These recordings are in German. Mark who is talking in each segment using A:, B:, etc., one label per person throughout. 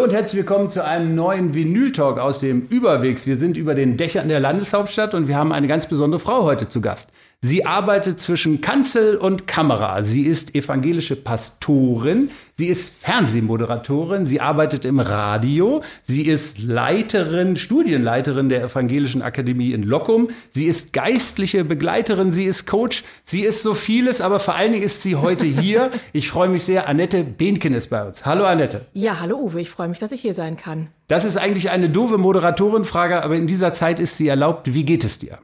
A: Hallo und herzlich willkommen zu einem neuen Vinyl-Talk aus dem Überwegs. Wir sind über den Dächern der Landeshauptstadt und wir haben eine ganz besondere Frau heute zu Gast. Sie arbeitet zwischen Kanzel und Kamera. Sie ist evangelische Pastorin. Sie ist Fernsehmoderatorin. Sie arbeitet im Radio. Sie ist Leiterin, Studienleiterin der Evangelischen Akademie in Lockum. Sie ist geistliche Begleiterin. Sie ist Coach. Sie ist so vieles, aber vor allen Dingen ist sie heute hier. Ich freue mich sehr. Annette Behnken ist bei uns. Hallo Annette.
B: Ja, hallo Uwe. Ich freue mich, dass ich hier sein kann.
A: Das ist eigentlich eine doofe Moderatorenfrage, aber in dieser Zeit ist sie erlaubt. Wie geht es dir?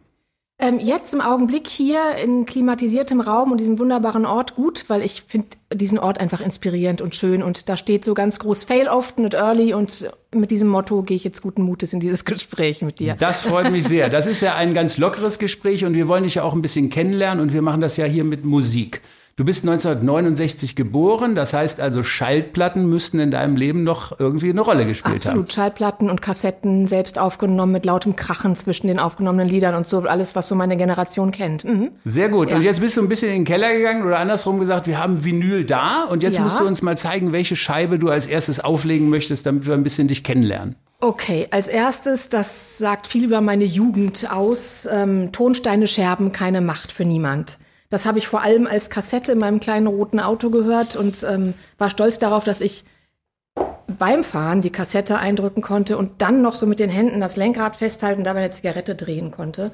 B: Ähm, jetzt im Augenblick hier in klimatisiertem Raum und diesem wunderbaren Ort gut, weil ich finde diesen Ort einfach inspirierend und schön und da steht so ganz groß Fail often not early und mit diesem Motto gehe ich jetzt guten Mutes in dieses Gespräch mit dir.
A: Das freut mich sehr. Das ist ja ein ganz lockeres Gespräch und wir wollen dich ja auch ein bisschen kennenlernen und wir machen das ja hier mit Musik. Du bist 1969 geboren, das heißt also Schallplatten müssten in deinem Leben noch irgendwie eine Rolle gespielt
B: Absolut. haben. Absolut, Schallplatten und Kassetten selbst aufgenommen mit lautem Krachen zwischen den aufgenommenen Liedern und so alles, was so meine Generation kennt.
A: Mhm. Sehr gut. Ja. Und jetzt bist du ein bisschen in den Keller gegangen oder andersrum gesagt, wir haben Vinyl da und jetzt ja. musst du uns mal zeigen, welche Scheibe du als erstes auflegen möchtest, damit wir ein bisschen dich kennenlernen.
B: Okay, als erstes, das sagt viel über meine Jugend aus. Ähm, Tonsteine scherben, keine Macht für niemand. Das habe ich vor allem als Kassette in meinem kleinen roten Auto gehört und ähm, war stolz darauf, dass ich beim Fahren die Kassette eindrücken konnte und dann noch so mit den Händen das Lenkrad festhalten, dabei eine Zigarette drehen konnte.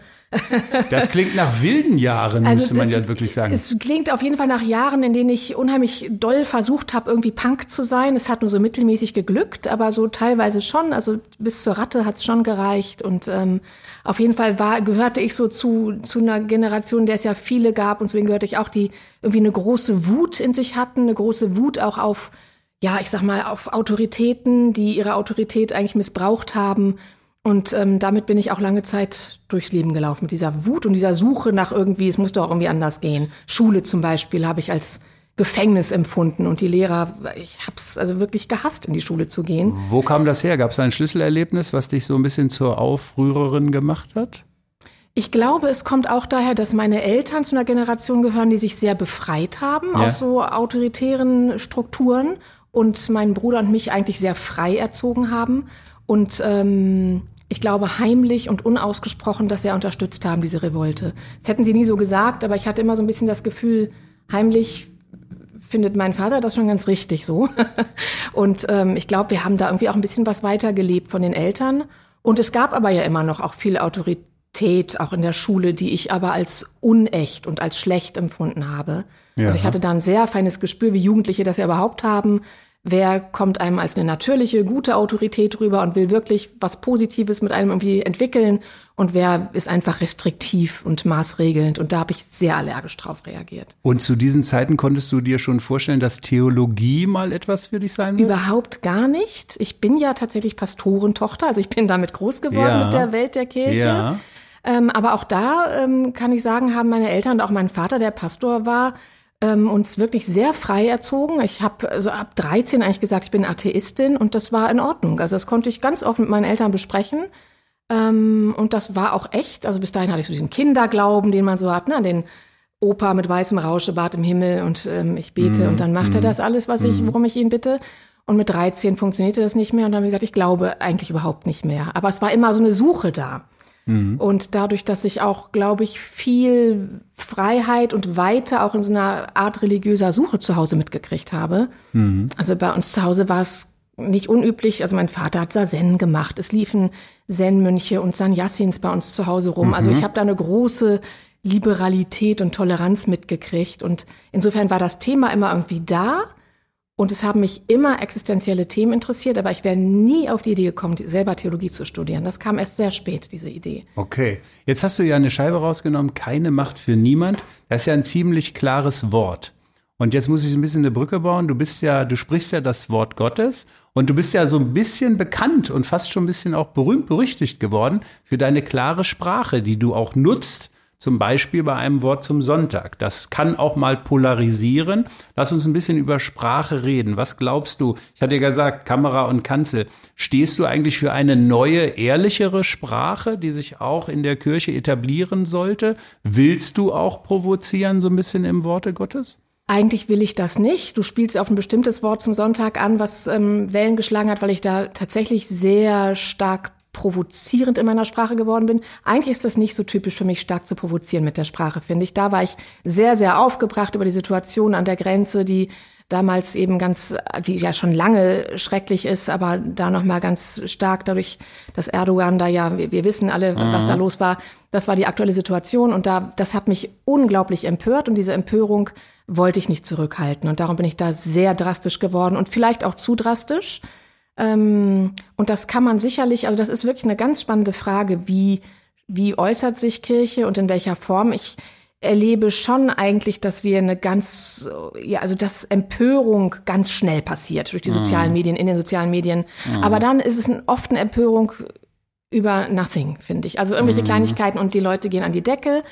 A: Das klingt nach wilden Jahren, also müsste man ja wirklich sagen.
B: Es klingt auf jeden Fall nach Jahren, in denen ich unheimlich doll versucht habe, irgendwie Punk zu sein. Es hat nur so mittelmäßig geglückt, aber so teilweise schon. Also bis zur Ratte hat es schon gereicht. Und ähm, auf jeden Fall war, gehörte ich so zu, zu einer Generation, der es ja viele gab. Und deswegen gehörte ich auch, die irgendwie eine große Wut in sich hatten, eine große Wut auch auf ja, ich sag mal, auf Autoritäten, die ihre Autorität eigentlich missbraucht haben. Und ähm, damit bin ich auch lange Zeit durchs Leben gelaufen, mit dieser Wut und dieser Suche nach irgendwie, es muss doch irgendwie anders gehen. Schule zum Beispiel habe ich als Gefängnis empfunden und die Lehrer, ich habe es also wirklich gehasst, in die Schule zu gehen.
A: Wo kam das her? Gab es ein Schlüsselerlebnis, was dich so ein bisschen zur Aufrührerin gemacht hat?
B: Ich glaube, es kommt auch daher, dass meine Eltern zu einer Generation gehören, die sich sehr befreit haben ja. aus so autoritären Strukturen und meinen Bruder und mich eigentlich sehr frei erzogen haben. Und ähm, ich glaube heimlich und unausgesprochen, dass sie unterstützt haben, diese Revolte. Das hätten sie nie so gesagt, aber ich hatte immer so ein bisschen das Gefühl, heimlich findet mein Vater das schon ganz richtig so. und ähm, ich glaube, wir haben da irgendwie auch ein bisschen was weitergelebt von den Eltern. Und es gab aber ja immer noch auch viel Autorität, auch in der Schule, die ich aber als unecht und als schlecht empfunden habe. Ja. Also ich hatte da ein sehr feines Gespür, wie Jugendliche das ja überhaupt haben. Wer kommt einem als eine natürliche, gute Autorität rüber und will wirklich was Positives mit einem irgendwie entwickeln und wer ist einfach restriktiv und maßregelnd. Und da habe ich sehr allergisch drauf reagiert.
A: Und zu diesen Zeiten konntest du dir schon vorstellen, dass Theologie mal etwas für dich sein wird?
B: Überhaupt gar nicht. Ich bin ja tatsächlich Pastorentochter, also ich bin damit groß geworden ja. mit der Welt der Kirche. Ja. Ähm, aber auch da ähm, kann ich sagen, haben meine Eltern und auch mein Vater, der Pastor war, ähm, uns wirklich sehr frei erzogen. Ich habe also ab 13 eigentlich gesagt, ich bin Atheistin und das war in Ordnung. Also das konnte ich ganz offen mit meinen Eltern besprechen. Ähm, und das war auch echt. Also bis dahin hatte ich so diesen Kinderglauben, den man so hat, ne, den Opa mit weißem Rauschebart im Himmel und ähm, ich bete mm, und dann macht mm, er das alles, was ich, mhm. worum ich ihn bitte. Und mit 13 funktionierte das nicht mehr und dann habe ich gesagt, ich glaube eigentlich überhaupt nicht mehr. Aber es war immer so eine Suche da. Mhm. Und dadurch, dass ich auch, glaube ich, viel Freiheit und Weite auch in so einer Art religiöser Suche zu Hause mitgekriegt habe. Mhm. Also bei uns zu Hause war es nicht unüblich. Also mein Vater hat Sazen gemacht. Es liefen Zen-Mönche und Sannyasins bei uns zu Hause rum. Also mhm. Also ich habe da eine große Liberalität und Toleranz mitgekriegt. Und insofern war das Thema immer irgendwie da. Und es haben mich immer existenzielle Themen interessiert, aber ich wäre nie auf die Idee gekommen, selber Theologie zu studieren. Das kam erst sehr spät, diese Idee.
A: Okay. Jetzt hast du ja eine Scheibe rausgenommen, keine Macht für niemand. Das ist ja ein ziemlich klares Wort. Und jetzt muss ich ein bisschen eine Brücke bauen. Du bist ja, du sprichst ja das Wort Gottes und du bist ja so ein bisschen bekannt und fast schon ein bisschen auch berühmt berüchtigt geworden für deine klare Sprache, die du auch nutzt zum Beispiel bei einem Wort zum Sonntag. Das kann auch mal polarisieren. Lass uns ein bisschen über Sprache reden. Was glaubst du? Ich hatte ja gesagt, Kamera und Kanzel. Stehst du eigentlich für eine neue, ehrlichere Sprache, die sich auch in der Kirche etablieren sollte? Willst du auch provozieren, so ein bisschen im Worte Gottes?
B: eigentlich will ich das nicht. Du spielst auf ein bestimmtes Wort zum Sonntag an, was ähm, Wellen geschlagen hat, weil ich da tatsächlich sehr stark provozierend in meiner Sprache geworden bin. Eigentlich ist das nicht so typisch für mich, stark zu provozieren mit der Sprache, finde ich. Da war ich sehr, sehr aufgebracht über die Situation an der Grenze, die damals eben ganz, die ja schon lange schrecklich ist, aber da nochmal ganz stark dadurch, dass Erdogan da ja, wir, wir wissen alle, mhm. was da los war. Das war die aktuelle Situation und da, das hat mich unglaublich empört und diese Empörung wollte ich nicht zurückhalten und darum bin ich da sehr drastisch geworden und vielleicht auch zu drastisch. Ähm, und das kann man sicherlich, also das ist wirklich eine ganz spannende Frage, wie, wie äußert sich Kirche und in welcher Form. Ich, erlebe schon eigentlich, dass wir eine ganz, ja, also dass Empörung ganz schnell passiert durch die sozialen mhm. Medien, in den sozialen Medien. Mhm. Aber dann ist es oft eine Empörung über nothing, finde ich. Also irgendwelche mhm. Kleinigkeiten und die Leute gehen an die Decke.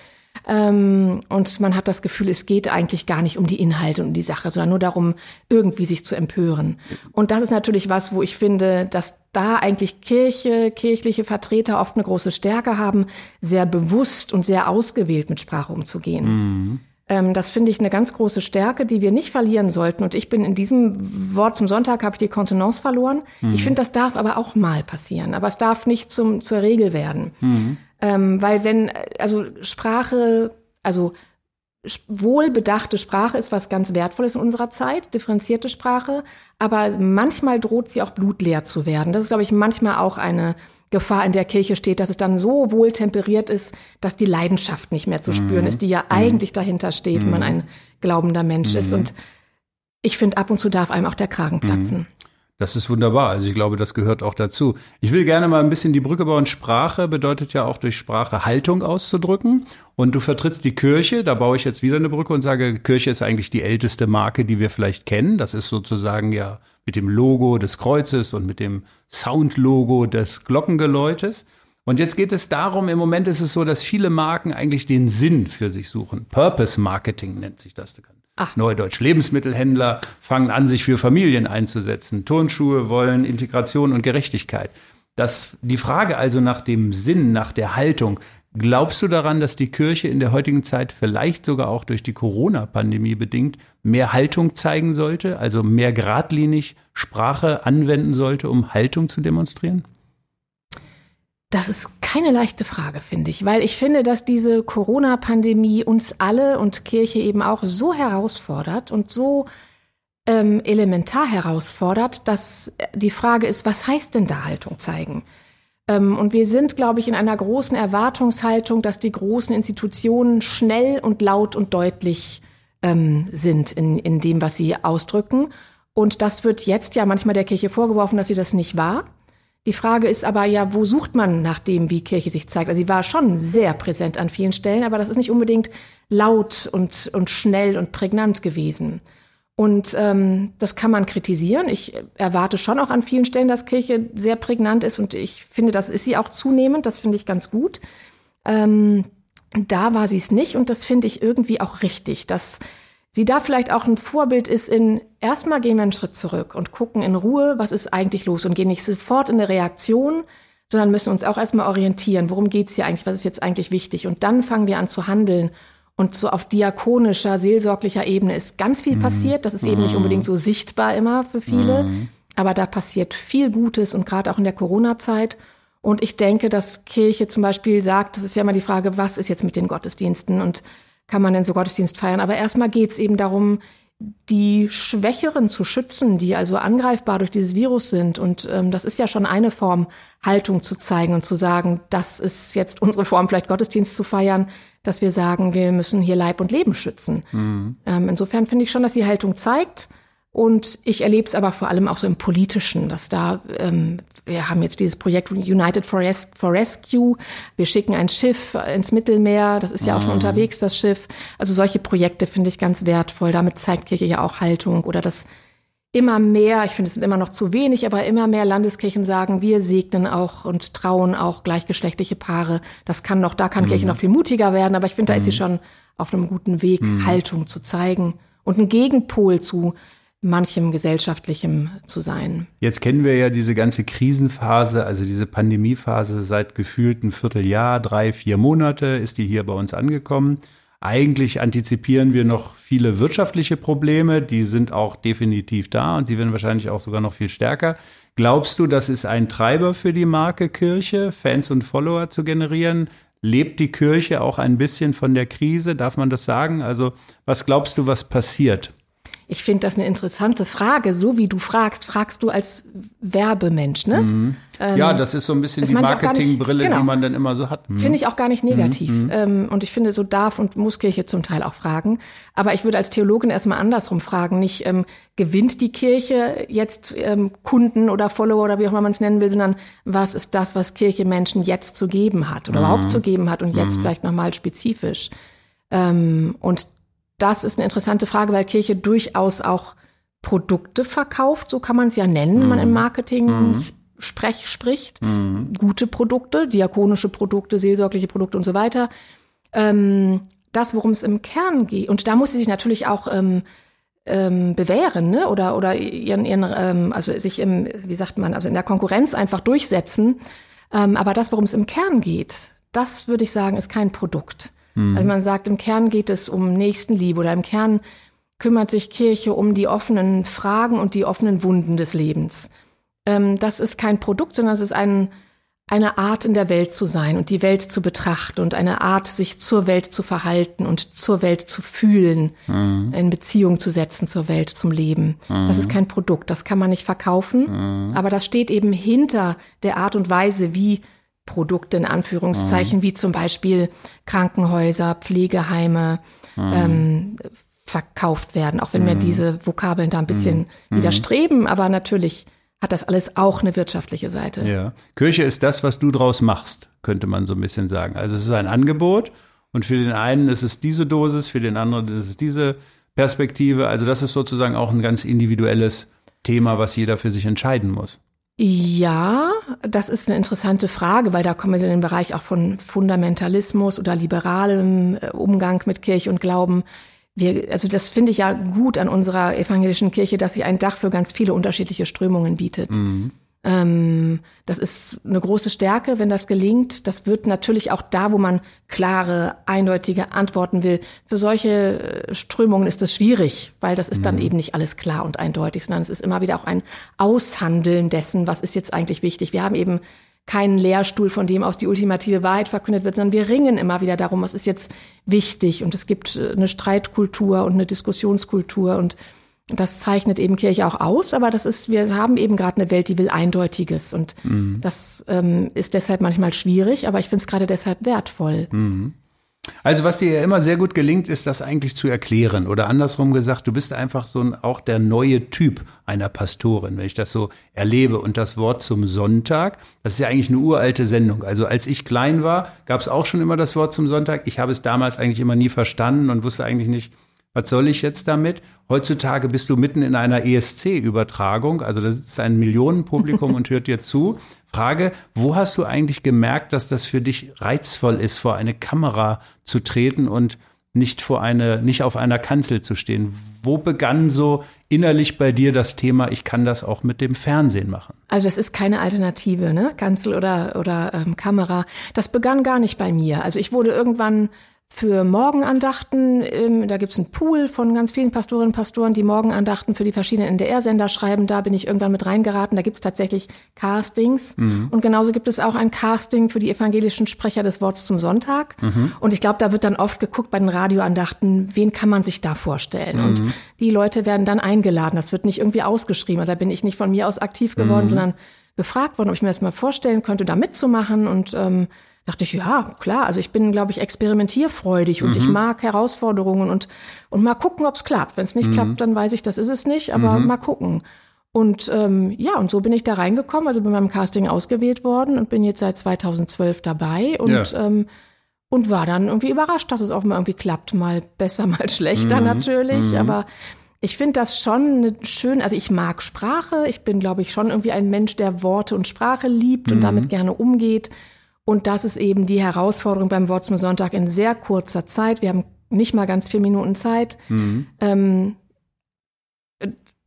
B: Ähm, und man hat das Gefühl, es geht eigentlich gar nicht um die Inhalte und um die Sache, sondern nur darum, irgendwie sich zu empören. Und das ist natürlich was, wo ich finde, dass da eigentlich Kirche, kirchliche Vertreter oft eine große Stärke haben, sehr bewusst und sehr ausgewählt mit Sprache umzugehen. Mhm. Ähm, das finde ich eine ganz große Stärke, die wir nicht verlieren sollten. Und ich bin in diesem Wort zum Sonntag habe ich die Kontenance verloren. Mhm. Ich finde, das darf aber auch mal passieren. Aber es darf nicht zum, zur Regel werden. Mhm. Ähm, weil wenn, also Sprache, also wohlbedachte Sprache ist was ganz Wertvolles in unserer Zeit, differenzierte Sprache, aber manchmal droht sie auch blutleer zu werden. Das ist, glaube ich, manchmal auch eine Gefahr in der Kirche steht, dass es dann so wohl temperiert ist, dass die Leidenschaft nicht mehr zu spüren mhm. ist, die ja mhm. eigentlich dahinter steht, wenn man mhm. ein glaubender Mensch ist. Mhm. Und ich finde, ab und zu darf einem auch der Kragen platzen.
A: Das ist wunderbar. Also ich glaube, das gehört auch dazu. Ich will gerne mal ein bisschen die Brücke bauen. Sprache bedeutet ja auch durch Sprache Haltung auszudrücken. Und du vertrittst die Kirche. Da baue ich jetzt wieder eine Brücke und sage, Kirche ist eigentlich die älteste Marke, die wir vielleicht kennen. Das ist sozusagen ja mit dem Logo des Kreuzes und mit dem Soundlogo des Glockengeläutes. Und jetzt geht es darum, im Moment ist es so, dass viele Marken eigentlich den Sinn für sich suchen. Purpose Marketing nennt sich das. Ach. Neudeutsch Lebensmittelhändler fangen an, sich für Familien einzusetzen. Turnschuhe wollen Integration und Gerechtigkeit. Das, die Frage also nach dem Sinn, nach der Haltung, glaubst du daran, dass die Kirche in der heutigen Zeit vielleicht sogar auch durch die Corona-Pandemie bedingt mehr Haltung zeigen sollte, also mehr geradlinig Sprache anwenden sollte, um Haltung zu demonstrieren?
B: Das ist keine leichte Frage, finde ich, weil ich finde, dass diese Corona-Pandemie uns alle und Kirche eben auch so herausfordert und so ähm, elementar herausfordert, dass die Frage ist, was heißt denn da Haltung zeigen? Ähm, und wir sind, glaube ich, in einer großen Erwartungshaltung, dass die großen Institutionen schnell und laut und deutlich ähm, sind in, in dem, was sie ausdrücken. Und das wird jetzt ja manchmal der Kirche vorgeworfen, dass sie das nicht war. Die Frage ist aber ja, wo sucht man nach dem, wie Kirche sich zeigt? Also sie war schon sehr präsent an vielen Stellen, aber das ist nicht unbedingt laut und, und schnell und prägnant gewesen. Und ähm, das kann man kritisieren. Ich erwarte schon auch an vielen Stellen, dass Kirche sehr prägnant ist und ich finde, das ist sie auch zunehmend. Das finde ich ganz gut. Ähm, da war sie es nicht und das finde ich irgendwie auch richtig, dass sie da vielleicht auch ein Vorbild ist in, erstmal gehen wir einen Schritt zurück und gucken in Ruhe, was ist eigentlich los und gehen nicht sofort in eine Reaktion, sondern müssen uns auch erstmal orientieren, worum geht's hier eigentlich, was ist jetzt eigentlich wichtig. Und dann fangen wir an zu handeln. Und so auf diakonischer, seelsorglicher Ebene ist ganz viel mhm. passiert. Das ist eben nicht mhm. unbedingt so sichtbar immer für viele. Mhm. Aber da passiert viel Gutes und gerade auch in der Corona-Zeit. Und ich denke, dass Kirche zum Beispiel sagt, das ist ja immer die Frage, was ist jetzt mit den Gottesdiensten? Und kann man denn so Gottesdienst feiern. Aber erstmal geht es eben darum, die Schwächeren zu schützen, die also angreifbar durch dieses Virus sind. Und ähm, das ist ja schon eine Form, Haltung zu zeigen und zu sagen, das ist jetzt unsere Form, vielleicht Gottesdienst zu feiern, dass wir sagen, wir müssen hier Leib und Leben schützen. Mhm. Ähm, insofern finde ich schon, dass die Haltung zeigt. Und ich erlebe es aber vor allem auch so im Politischen, dass da, ähm, wir haben jetzt dieses Projekt United for, Res for Rescue, wir schicken ein Schiff ins Mittelmeer, das ist ja auch schon mhm. unterwegs, das Schiff. Also solche Projekte finde ich ganz wertvoll. Damit zeigt Kirche ja auch Haltung oder das immer mehr, ich finde es sind immer noch zu wenig, aber immer mehr Landeskirchen sagen, wir segnen auch und trauen auch gleichgeschlechtliche Paare. Das kann noch, da kann mhm. Kirche noch viel mutiger werden, aber ich finde, da ist sie mhm. schon auf einem guten Weg, mhm. Haltung zu zeigen und einen Gegenpol zu manchem gesellschaftlichem zu sein.
A: Jetzt kennen wir ja diese ganze Krisenphase, also diese Pandemiephase seit gefühlten Vierteljahr, drei, vier Monate ist die hier bei uns angekommen. eigentlich antizipieren wir noch viele wirtschaftliche Probleme, die sind auch definitiv da und sie werden wahrscheinlich auch sogar noch viel stärker. Glaubst du, das ist ein Treiber für die Marke Kirche, Fans und Follower zu generieren? Lebt die Kirche auch ein bisschen von der Krise? Darf man das sagen? Also, was glaubst du, was passiert?
B: Ich finde das eine interessante Frage. So wie du fragst, fragst du als Werbemensch, ne? Mhm.
A: Ähm, ja, das ist so ein bisschen die Marketingbrille, genau. die man dann immer so hat.
B: Mhm. Finde ich auch gar nicht negativ. Mhm. Ähm, und ich finde, so darf und muss Kirche zum Teil auch fragen. Aber ich würde als Theologin erstmal andersrum fragen. Nicht, ähm, gewinnt die Kirche jetzt ähm, Kunden oder Follower oder wie auch immer man es nennen will, sondern was ist das, was Kirche Menschen jetzt zu geben hat oder überhaupt mhm. zu geben hat und jetzt mhm. vielleicht nochmal spezifisch. Ähm, und das ist eine interessante Frage, weil Kirche durchaus auch Produkte verkauft, so kann man es ja nennen, mhm. wenn man im. Marketing mhm. Sprech spricht. Mhm. Gute Produkte, diakonische Produkte, seelsorgliche Produkte und so weiter. Ähm, das, worum es im Kern geht. Und da muss sie sich natürlich auch ähm, ähm, bewähren, ne? Oder oder ihren, ihren ähm, also sich im, wie sagt man, also in der Konkurrenz einfach durchsetzen. Ähm, aber das, worum es im Kern geht, das würde ich sagen, ist kein Produkt. Mhm. Also man sagt, im Kern geht es um Nächstenliebe oder im Kern kümmert sich Kirche um die offenen Fragen und die offenen Wunden des Lebens. Ähm, das ist kein Produkt, sondern es ist ein, eine Art in der Welt zu sein und die Welt zu betrachten und eine Art, sich zur Welt zu verhalten und zur Welt zu fühlen, mhm. in Beziehung zu setzen zur Welt, zum Leben. Mhm. Das ist kein Produkt, das kann man nicht verkaufen, mhm. aber das steht eben hinter der Art und Weise, wie Produkte in Anführungszeichen, mhm. wie zum Beispiel Krankenhäuser, Pflegeheime mhm. ähm, verkauft werden, auch wenn mhm. mir diese Vokabeln da ein bisschen mhm. widerstreben, aber natürlich hat das alles auch eine wirtschaftliche Seite.
A: Ja. Kirche ist das, was du draus machst, könnte man so ein bisschen sagen. Also es ist ein Angebot und für den einen ist es diese Dosis, für den anderen ist es diese Perspektive. Also das ist sozusagen auch ein ganz individuelles Thema, was jeder für sich entscheiden muss.
B: Ja, das ist eine interessante Frage, weil da kommen wir in den Bereich auch von Fundamentalismus oder liberalem äh, Umgang mit Kirche und Glauben. Wir, also das finde ich ja gut an unserer evangelischen Kirche, dass sie ein Dach für ganz viele unterschiedliche Strömungen bietet. Mhm. Ähm, das ist eine große Stärke, wenn das gelingt. Das wird natürlich auch da, wo man klare, eindeutige Antworten will. Für solche äh, Strömungen ist das schwierig, weil das ist dann mhm. eben nicht alles klar und eindeutig, sondern es ist immer wieder auch ein Aushandeln dessen, was ist jetzt eigentlich wichtig. Wir haben eben keinen Lehrstuhl, von dem aus die ultimative Wahrheit verkündet wird, sondern wir ringen immer wieder darum, was ist jetzt wichtig. Und es gibt äh, eine Streitkultur und eine Diskussionskultur und das zeichnet eben Kirche auch aus, aber das ist, wir haben eben gerade eine Welt, die will Eindeutiges und mhm. das ähm, ist deshalb manchmal schwierig, aber ich finde es gerade deshalb wertvoll. Mhm.
A: Also was dir ja immer sehr gut gelingt, ist das eigentlich zu erklären oder andersrum gesagt, du bist einfach so ein, auch der neue Typ einer Pastorin, wenn ich das so erlebe. Und das Wort zum Sonntag, das ist ja eigentlich eine uralte Sendung. Also als ich klein war, gab es auch schon immer das Wort zum Sonntag. Ich habe es damals eigentlich immer nie verstanden und wusste eigentlich nicht, was soll ich jetzt damit? Heutzutage bist du mitten in einer ESC-Übertragung, also da sitzt ein Millionenpublikum und hört dir zu. Frage, wo hast du eigentlich gemerkt, dass das für dich reizvoll ist, vor eine Kamera zu treten und nicht vor eine, nicht auf einer Kanzel zu stehen? Wo begann so innerlich bei dir das Thema, ich kann das auch mit dem Fernsehen machen?
B: Also es ist keine Alternative, ne? Kanzel oder, oder ähm, Kamera. Das begann gar nicht bei mir. Also ich wurde irgendwann für Morgenandachten. Ähm, da gibt's einen Pool von ganz vielen Pastorinnen und Pastoren, die Morgenandachten für die verschiedenen NDR-Sender schreiben. Da bin ich irgendwann mit reingeraten. Da gibt's tatsächlich Castings. Mhm. Und genauso gibt es auch ein Casting für die evangelischen Sprecher des Wortes zum Sonntag. Mhm. Und ich glaube, da wird dann oft geguckt bei den Radioandachten, wen kann man sich da vorstellen? Mhm. Und die Leute werden dann eingeladen. Das wird nicht irgendwie ausgeschrieben. Da bin ich nicht von mir aus aktiv geworden, mhm. sondern gefragt worden, ob ich mir das mal vorstellen könnte, da mitzumachen. Und ähm, dachte ich, ja, klar, also ich bin, glaube ich, experimentierfreudig und mhm. ich mag Herausforderungen und, und mal gucken, ob es klappt. Wenn es nicht mhm. klappt, dann weiß ich, das ist es nicht, aber mhm. mal gucken. Und ähm, ja, und so bin ich da reingekommen, also bin beim Casting ausgewählt worden und bin jetzt seit 2012 dabei und ja. ähm, und war dann irgendwie überrascht, dass es offenbar irgendwie klappt. Mal besser, mal schlechter mhm. natürlich. Mhm. Aber ich finde das schon schön. Also ich mag Sprache. Ich bin, glaube ich, schon irgendwie ein Mensch, der Worte und Sprache liebt und mhm. damit gerne umgeht. Und das ist eben die Herausforderung beim Wort zum Sonntag in sehr kurzer Zeit. Wir haben nicht mal ganz vier Minuten Zeit. Mhm. Ähm,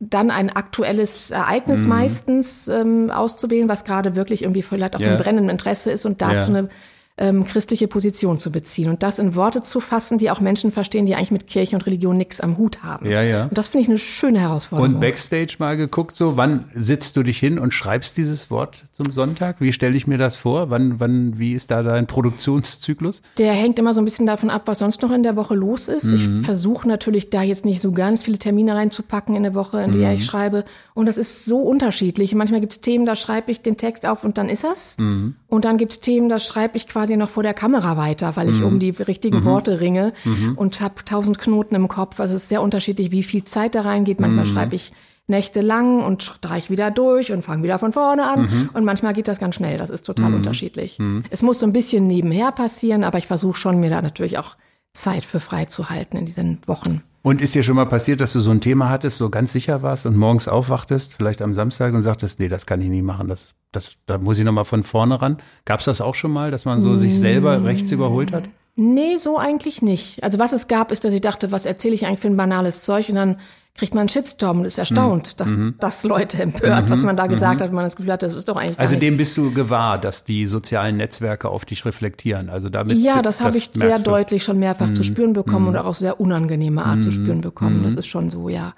B: dann ein aktuelles Ereignis mhm. meistens ähm, auszuwählen, was gerade wirklich irgendwie vielleicht auch yeah. ein brennendem Interesse ist und dazu yeah. eine ähm, christliche Position zu beziehen und das in Worte zu fassen, die auch Menschen verstehen, die eigentlich mit Kirche und Religion nichts am Hut haben.
A: Ja, ja.
B: Und das finde ich eine schöne Herausforderung.
A: Und Backstage mal geguckt, so wann sitzt du dich hin und schreibst dieses Wort zum Sonntag? Wie stelle ich mir das vor? Wann, wann, wie ist da dein Produktionszyklus?
B: Der hängt immer so ein bisschen davon ab, was sonst noch in der Woche los ist. Mhm. Ich versuche natürlich da jetzt nicht so ganz viele Termine reinzupacken in der Woche, in der mhm. ich schreibe. Und das ist so unterschiedlich. Manchmal gibt es Themen, da schreibe ich den Text auf und dann ist das. Mhm. Und dann gibt es Themen, da schreibe ich quasi noch vor der Kamera weiter, weil ich mhm. um die richtigen mhm. Worte ringe mhm. und habe tausend Knoten im Kopf. Also es ist sehr unterschiedlich, wie viel Zeit da reingeht. Manchmal mhm. schreibe ich nächtelang und streich wieder durch und fange wieder von vorne an. Mhm. Und manchmal geht das ganz schnell. Das ist total unterschiedlich. Es muss so ein bisschen nebenher passieren, aber ich versuche schon, mir da natürlich auch Zeit für frei zu halten in diesen Wochen.
A: Und ist dir schon mal passiert, dass du so ein Thema hattest, so ganz sicher warst und morgens aufwachtest, vielleicht am Samstag und sagtest, nee, das kann ich nie machen, das, das, da muss ich nochmal von vorne ran. Gab es das auch schon mal, dass man so sich selber rechts überholt hat?
B: Nee, so eigentlich nicht. Also was es gab, ist, dass ich dachte, was erzähle ich eigentlich für ein banales Zeug und dann kriegt man einen Shitstorm und ist erstaunt, mhm. dass mhm. das Leute empört, mhm. was man da gesagt mhm. hat, man das Gefühl hat, das ist doch eigentlich
A: Also dem bist du gewahr, dass die sozialen Netzwerke auf dich reflektieren. Also damit
B: Ja, das, das habe ich sehr deutlich schon mehrfach zu mhm. spüren bekommen und mhm. auch auf sehr unangenehme Art zu spüren bekommen. Das ist schon so, ja.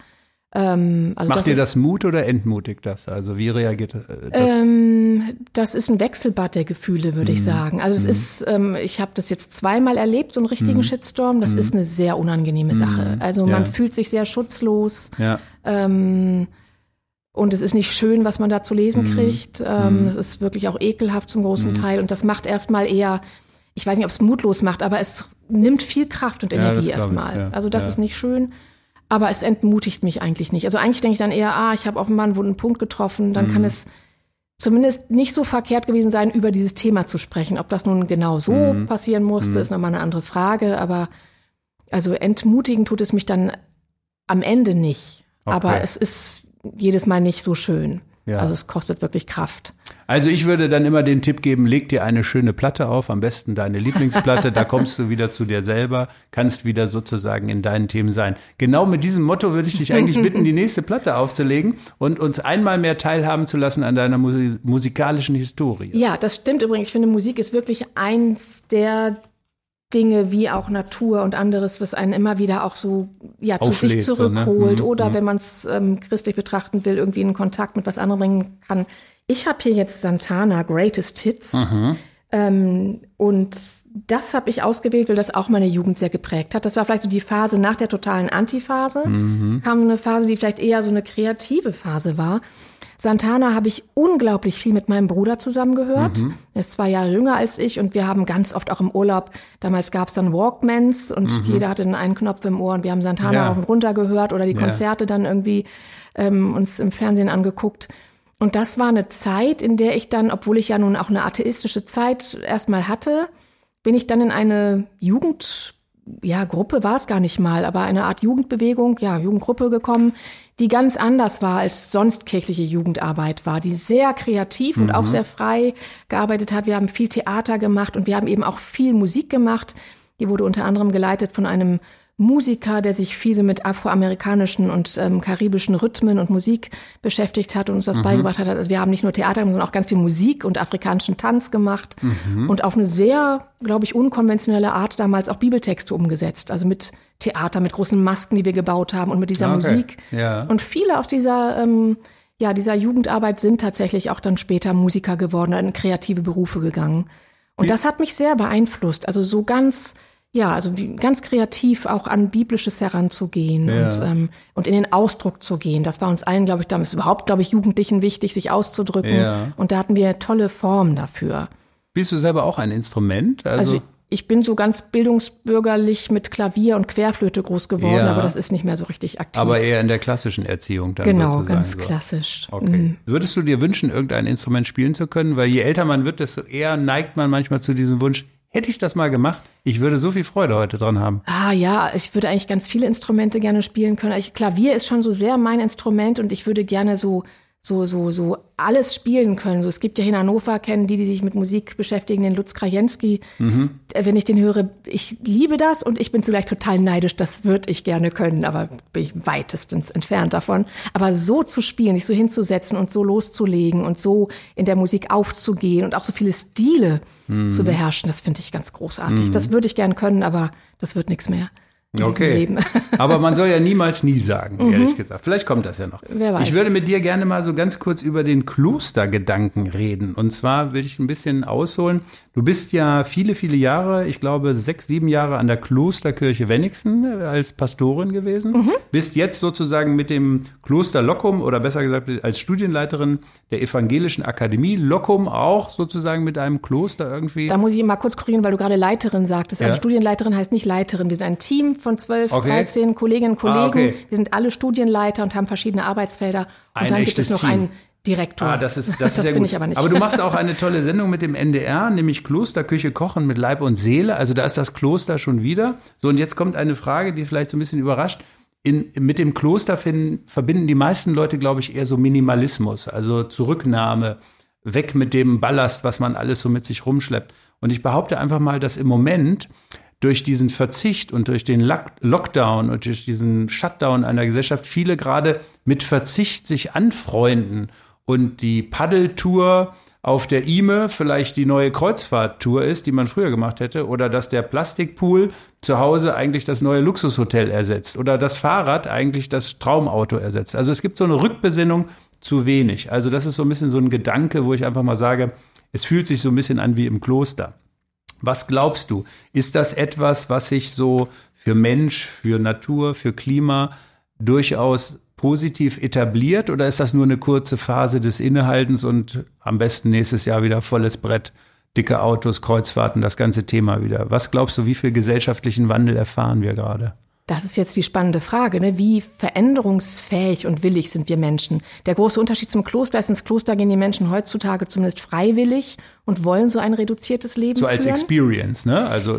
A: Ähm, also Macht dir das Mut oder entmutigt das? Also wie reagiert äh,
B: das? Ähm, das ist ein Wechselbad der Gefühle, würde mhm. ich sagen. Also es mhm. ist, ähm, ich habe das jetzt zweimal erlebt, so einen richtigen mhm. Shitstorm. Das mhm. ist eine sehr unangenehme mhm. Sache. Also man ja. fühlt sich sehr schutzlos. Ja. Ähm, und es ist nicht schön, was man da zu lesen mhm. kriegt. Ähm, es ist wirklich auch ekelhaft zum großen Teil. Und das macht erstmal eher, ich weiß nicht, ob es mutlos macht, aber es nimmt viel Kraft und Energie ja, erstmal. Also das ist nicht schön. Aber es entmutigt mich eigentlich nicht. Also eigentlich denke ich dann eher, ah, ich habe offenbar einen wunden Punkt getroffen, dann mhm. kann es zumindest nicht so verkehrt gewesen sein, über dieses Thema zu sprechen. Ob das nun genau so mhm. passieren musste, mhm. ist nochmal eine andere Frage. Aber also entmutigen tut es mich dann am Ende nicht. Okay. Aber es ist jedes Mal nicht so schön. Ja. Also es kostet wirklich Kraft.
A: Also ich würde dann immer den Tipp geben, leg dir eine schöne Platte auf, am besten deine Lieblingsplatte, da kommst du wieder zu dir selber, kannst wieder sozusagen in deinen Themen sein. Genau mit diesem Motto würde ich dich eigentlich bitten, die nächste Platte aufzulegen und uns einmal mehr teilhaben zu lassen an deiner musikalischen Historie.
B: Ja, das stimmt übrigens. Ich finde, Musik ist wirklich eins der Dinge wie auch Natur und anderes, was einen immer wieder auch so ja zu Auflädt, sich zurückholt so, ne? oder mhm. wenn man es ähm, christlich betrachten will, irgendwie in Kontakt mit was anderem bringen kann. Ich habe hier jetzt Santana Greatest Hits mhm. ähm, und das habe ich ausgewählt, weil das auch meine Jugend sehr geprägt hat. Das war vielleicht so die Phase nach der totalen Antiphase, mhm. kam eine Phase, die vielleicht eher so eine kreative Phase war. Santana habe ich unglaublich viel mit meinem Bruder zusammengehört. Mhm. Er ist zwei Jahre jünger als ich und wir haben ganz oft auch im Urlaub, damals gab es dann Walkmans und mhm. jeder hatte einen Knopf im Ohr und wir haben Santana ja. rauf und runter gehört oder die ja. Konzerte dann irgendwie ähm, uns im Fernsehen angeguckt. Und das war eine Zeit, in der ich dann, obwohl ich ja nun auch eine atheistische Zeit erstmal hatte, bin ich dann in eine Jugend ja, Gruppe war es gar nicht mal, aber eine Art Jugendbewegung, ja, Jugendgruppe gekommen, die ganz anders war als sonst kirchliche Jugendarbeit war, die sehr kreativ mhm. und auch mhm. sehr frei gearbeitet hat. Wir haben viel Theater gemacht und wir haben eben auch viel Musik gemacht. Die wurde unter anderem geleitet von einem Musiker, der sich viel so mit afroamerikanischen und ähm, karibischen Rhythmen und Musik beschäftigt hat und uns das mhm. beigebracht hat. Also wir haben nicht nur Theater, sondern auch ganz viel Musik und afrikanischen Tanz gemacht mhm. und auf eine sehr, glaube ich, unkonventionelle Art damals auch Bibeltexte umgesetzt. Also mit Theater, mit großen Masken, die wir gebaut haben und mit dieser okay. Musik. Ja. Und viele aus dieser ähm, ja, dieser Jugendarbeit sind tatsächlich auch dann später Musiker geworden, in kreative Berufe gegangen. Und das hat mich sehr beeinflusst. Also so ganz ja, also ganz kreativ auch an Biblisches heranzugehen ja. und, ähm, und in den Ausdruck zu gehen. Das war uns allen, glaube ich, damals überhaupt, glaube ich, Jugendlichen wichtig, sich auszudrücken. Ja. Und da hatten wir eine tolle Form dafür.
A: Bist du selber auch ein Instrument?
B: Also, also ich bin so ganz bildungsbürgerlich mit Klavier und Querflöte groß geworden, ja. aber das ist nicht mehr so richtig aktiv.
A: Aber eher in der klassischen Erziehung dann
B: Genau,
A: sozusagen.
B: ganz so. klassisch.
A: Okay. Mhm. Würdest du dir wünschen, irgendein Instrument spielen zu können? Weil je älter man wird, desto eher neigt man manchmal zu diesem Wunsch, Hätte ich das mal gemacht, ich würde so viel Freude heute dran haben.
B: Ah ja, ich würde eigentlich ganz viele Instrumente gerne spielen können. Ich, Klavier ist schon so sehr mein Instrument und ich würde gerne so so, so, so alles spielen können. So, es gibt ja in Hannover, kennen die, die sich mit Musik beschäftigen, den Lutz Krajewski. Mhm. Wenn ich den höre, ich liebe das und ich bin zugleich total neidisch. Das würde ich gerne können, aber bin ich weitestens entfernt davon. Aber so zu spielen, sich so hinzusetzen und so loszulegen und so in der Musik aufzugehen und auch so viele Stile mhm. zu beherrschen, das finde ich ganz großartig. Mhm. Das würde ich gerne können, aber das wird nichts mehr.
A: Okay. Aber man soll ja niemals nie sagen, mhm. ehrlich gesagt. Vielleicht kommt das ja noch. Wer weiß. Ich würde mit dir gerne mal so ganz kurz über den Klostergedanken reden. Und zwar will ich ein bisschen ausholen. Du bist ja viele, viele Jahre, ich glaube sechs, sieben Jahre an der Klosterkirche Wenigsen als Pastorin gewesen. Mhm. Bist jetzt sozusagen mit dem Kloster Lockum oder besser gesagt als Studienleiterin der Evangelischen Akademie Lockum auch sozusagen mit einem Kloster irgendwie.
B: Da muss ich mal kurz korrigieren, weil du gerade Leiterin sagtest. Also ja. Studienleiterin heißt nicht Leiterin. Wir sind ein Team von zwölf, okay. 13 Kolleginnen und Kollegen. Ah, okay. Wir sind alle Studienleiter und haben verschiedene Arbeitsfelder. Und
A: ein
B: dann gibt es noch
A: Team.
B: einen Direktor.
A: Ah, das ist, das, das ist sehr bin gut. ich aber nicht. Aber du machst auch eine tolle Sendung mit dem NDR, nämlich Klosterküche kochen mit Leib und Seele. Also da ist das Kloster schon wieder. So, und jetzt kommt eine Frage, die vielleicht so ein bisschen überrascht. In, mit dem Kloster finden, verbinden die meisten Leute, glaube ich, eher so Minimalismus, also Zurücknahme, weg mit dem Ballast, was man alles so mit sich rumschleppt. Und ich behaupte einfach mal, dass im Moment durch diesen Verzicht und durch den Lockdown und durch diesen Shutdown einer Gesellschaft viele gerade mit Verzicht sich anfreunden und die Paddeltour auf der IME vielleicht die neue Kreuzfahrttour ist, die man früher gemacht hätte, oder dass der Plastikpool zu Hause eigentlich das neue Luxushotel ersetzt oder das Fahrrad eigentlich das Traumauto ersetzt. Also es gibt so eine Rückbesinnung zu wenig. Also das ist so ein bisschen so ein Gedanke, wo ich einfach mal sage, es fühlt sich so ein bisschen an wie im Kloster. Was glaubst du? Ist das etwas, was sich so für Mensch, für Natur, für Klima durchaus positiv etabliert oder ist das nur eine kurze Phase des Innehaltens und am besten nächstes Jahr wieder volles Brett, dicke Autos, Kreuzfahrten, das ganze Thema wieder? Was glaubst du, wie viel gesellschaftlichen Wandel erfahren wir gerade?
B: Das ist jetzt die spannende Frage. Ne? Wie veränderungsfähig und willig sind wir Menschen? Der große Unterschied zum Kloster ist, ins Kloster gehen die Menschen heutzutage zumindest freiwillig und wollen so ein reduziertes Leben
A: So als
B: führen.
A: Experience, ne? Also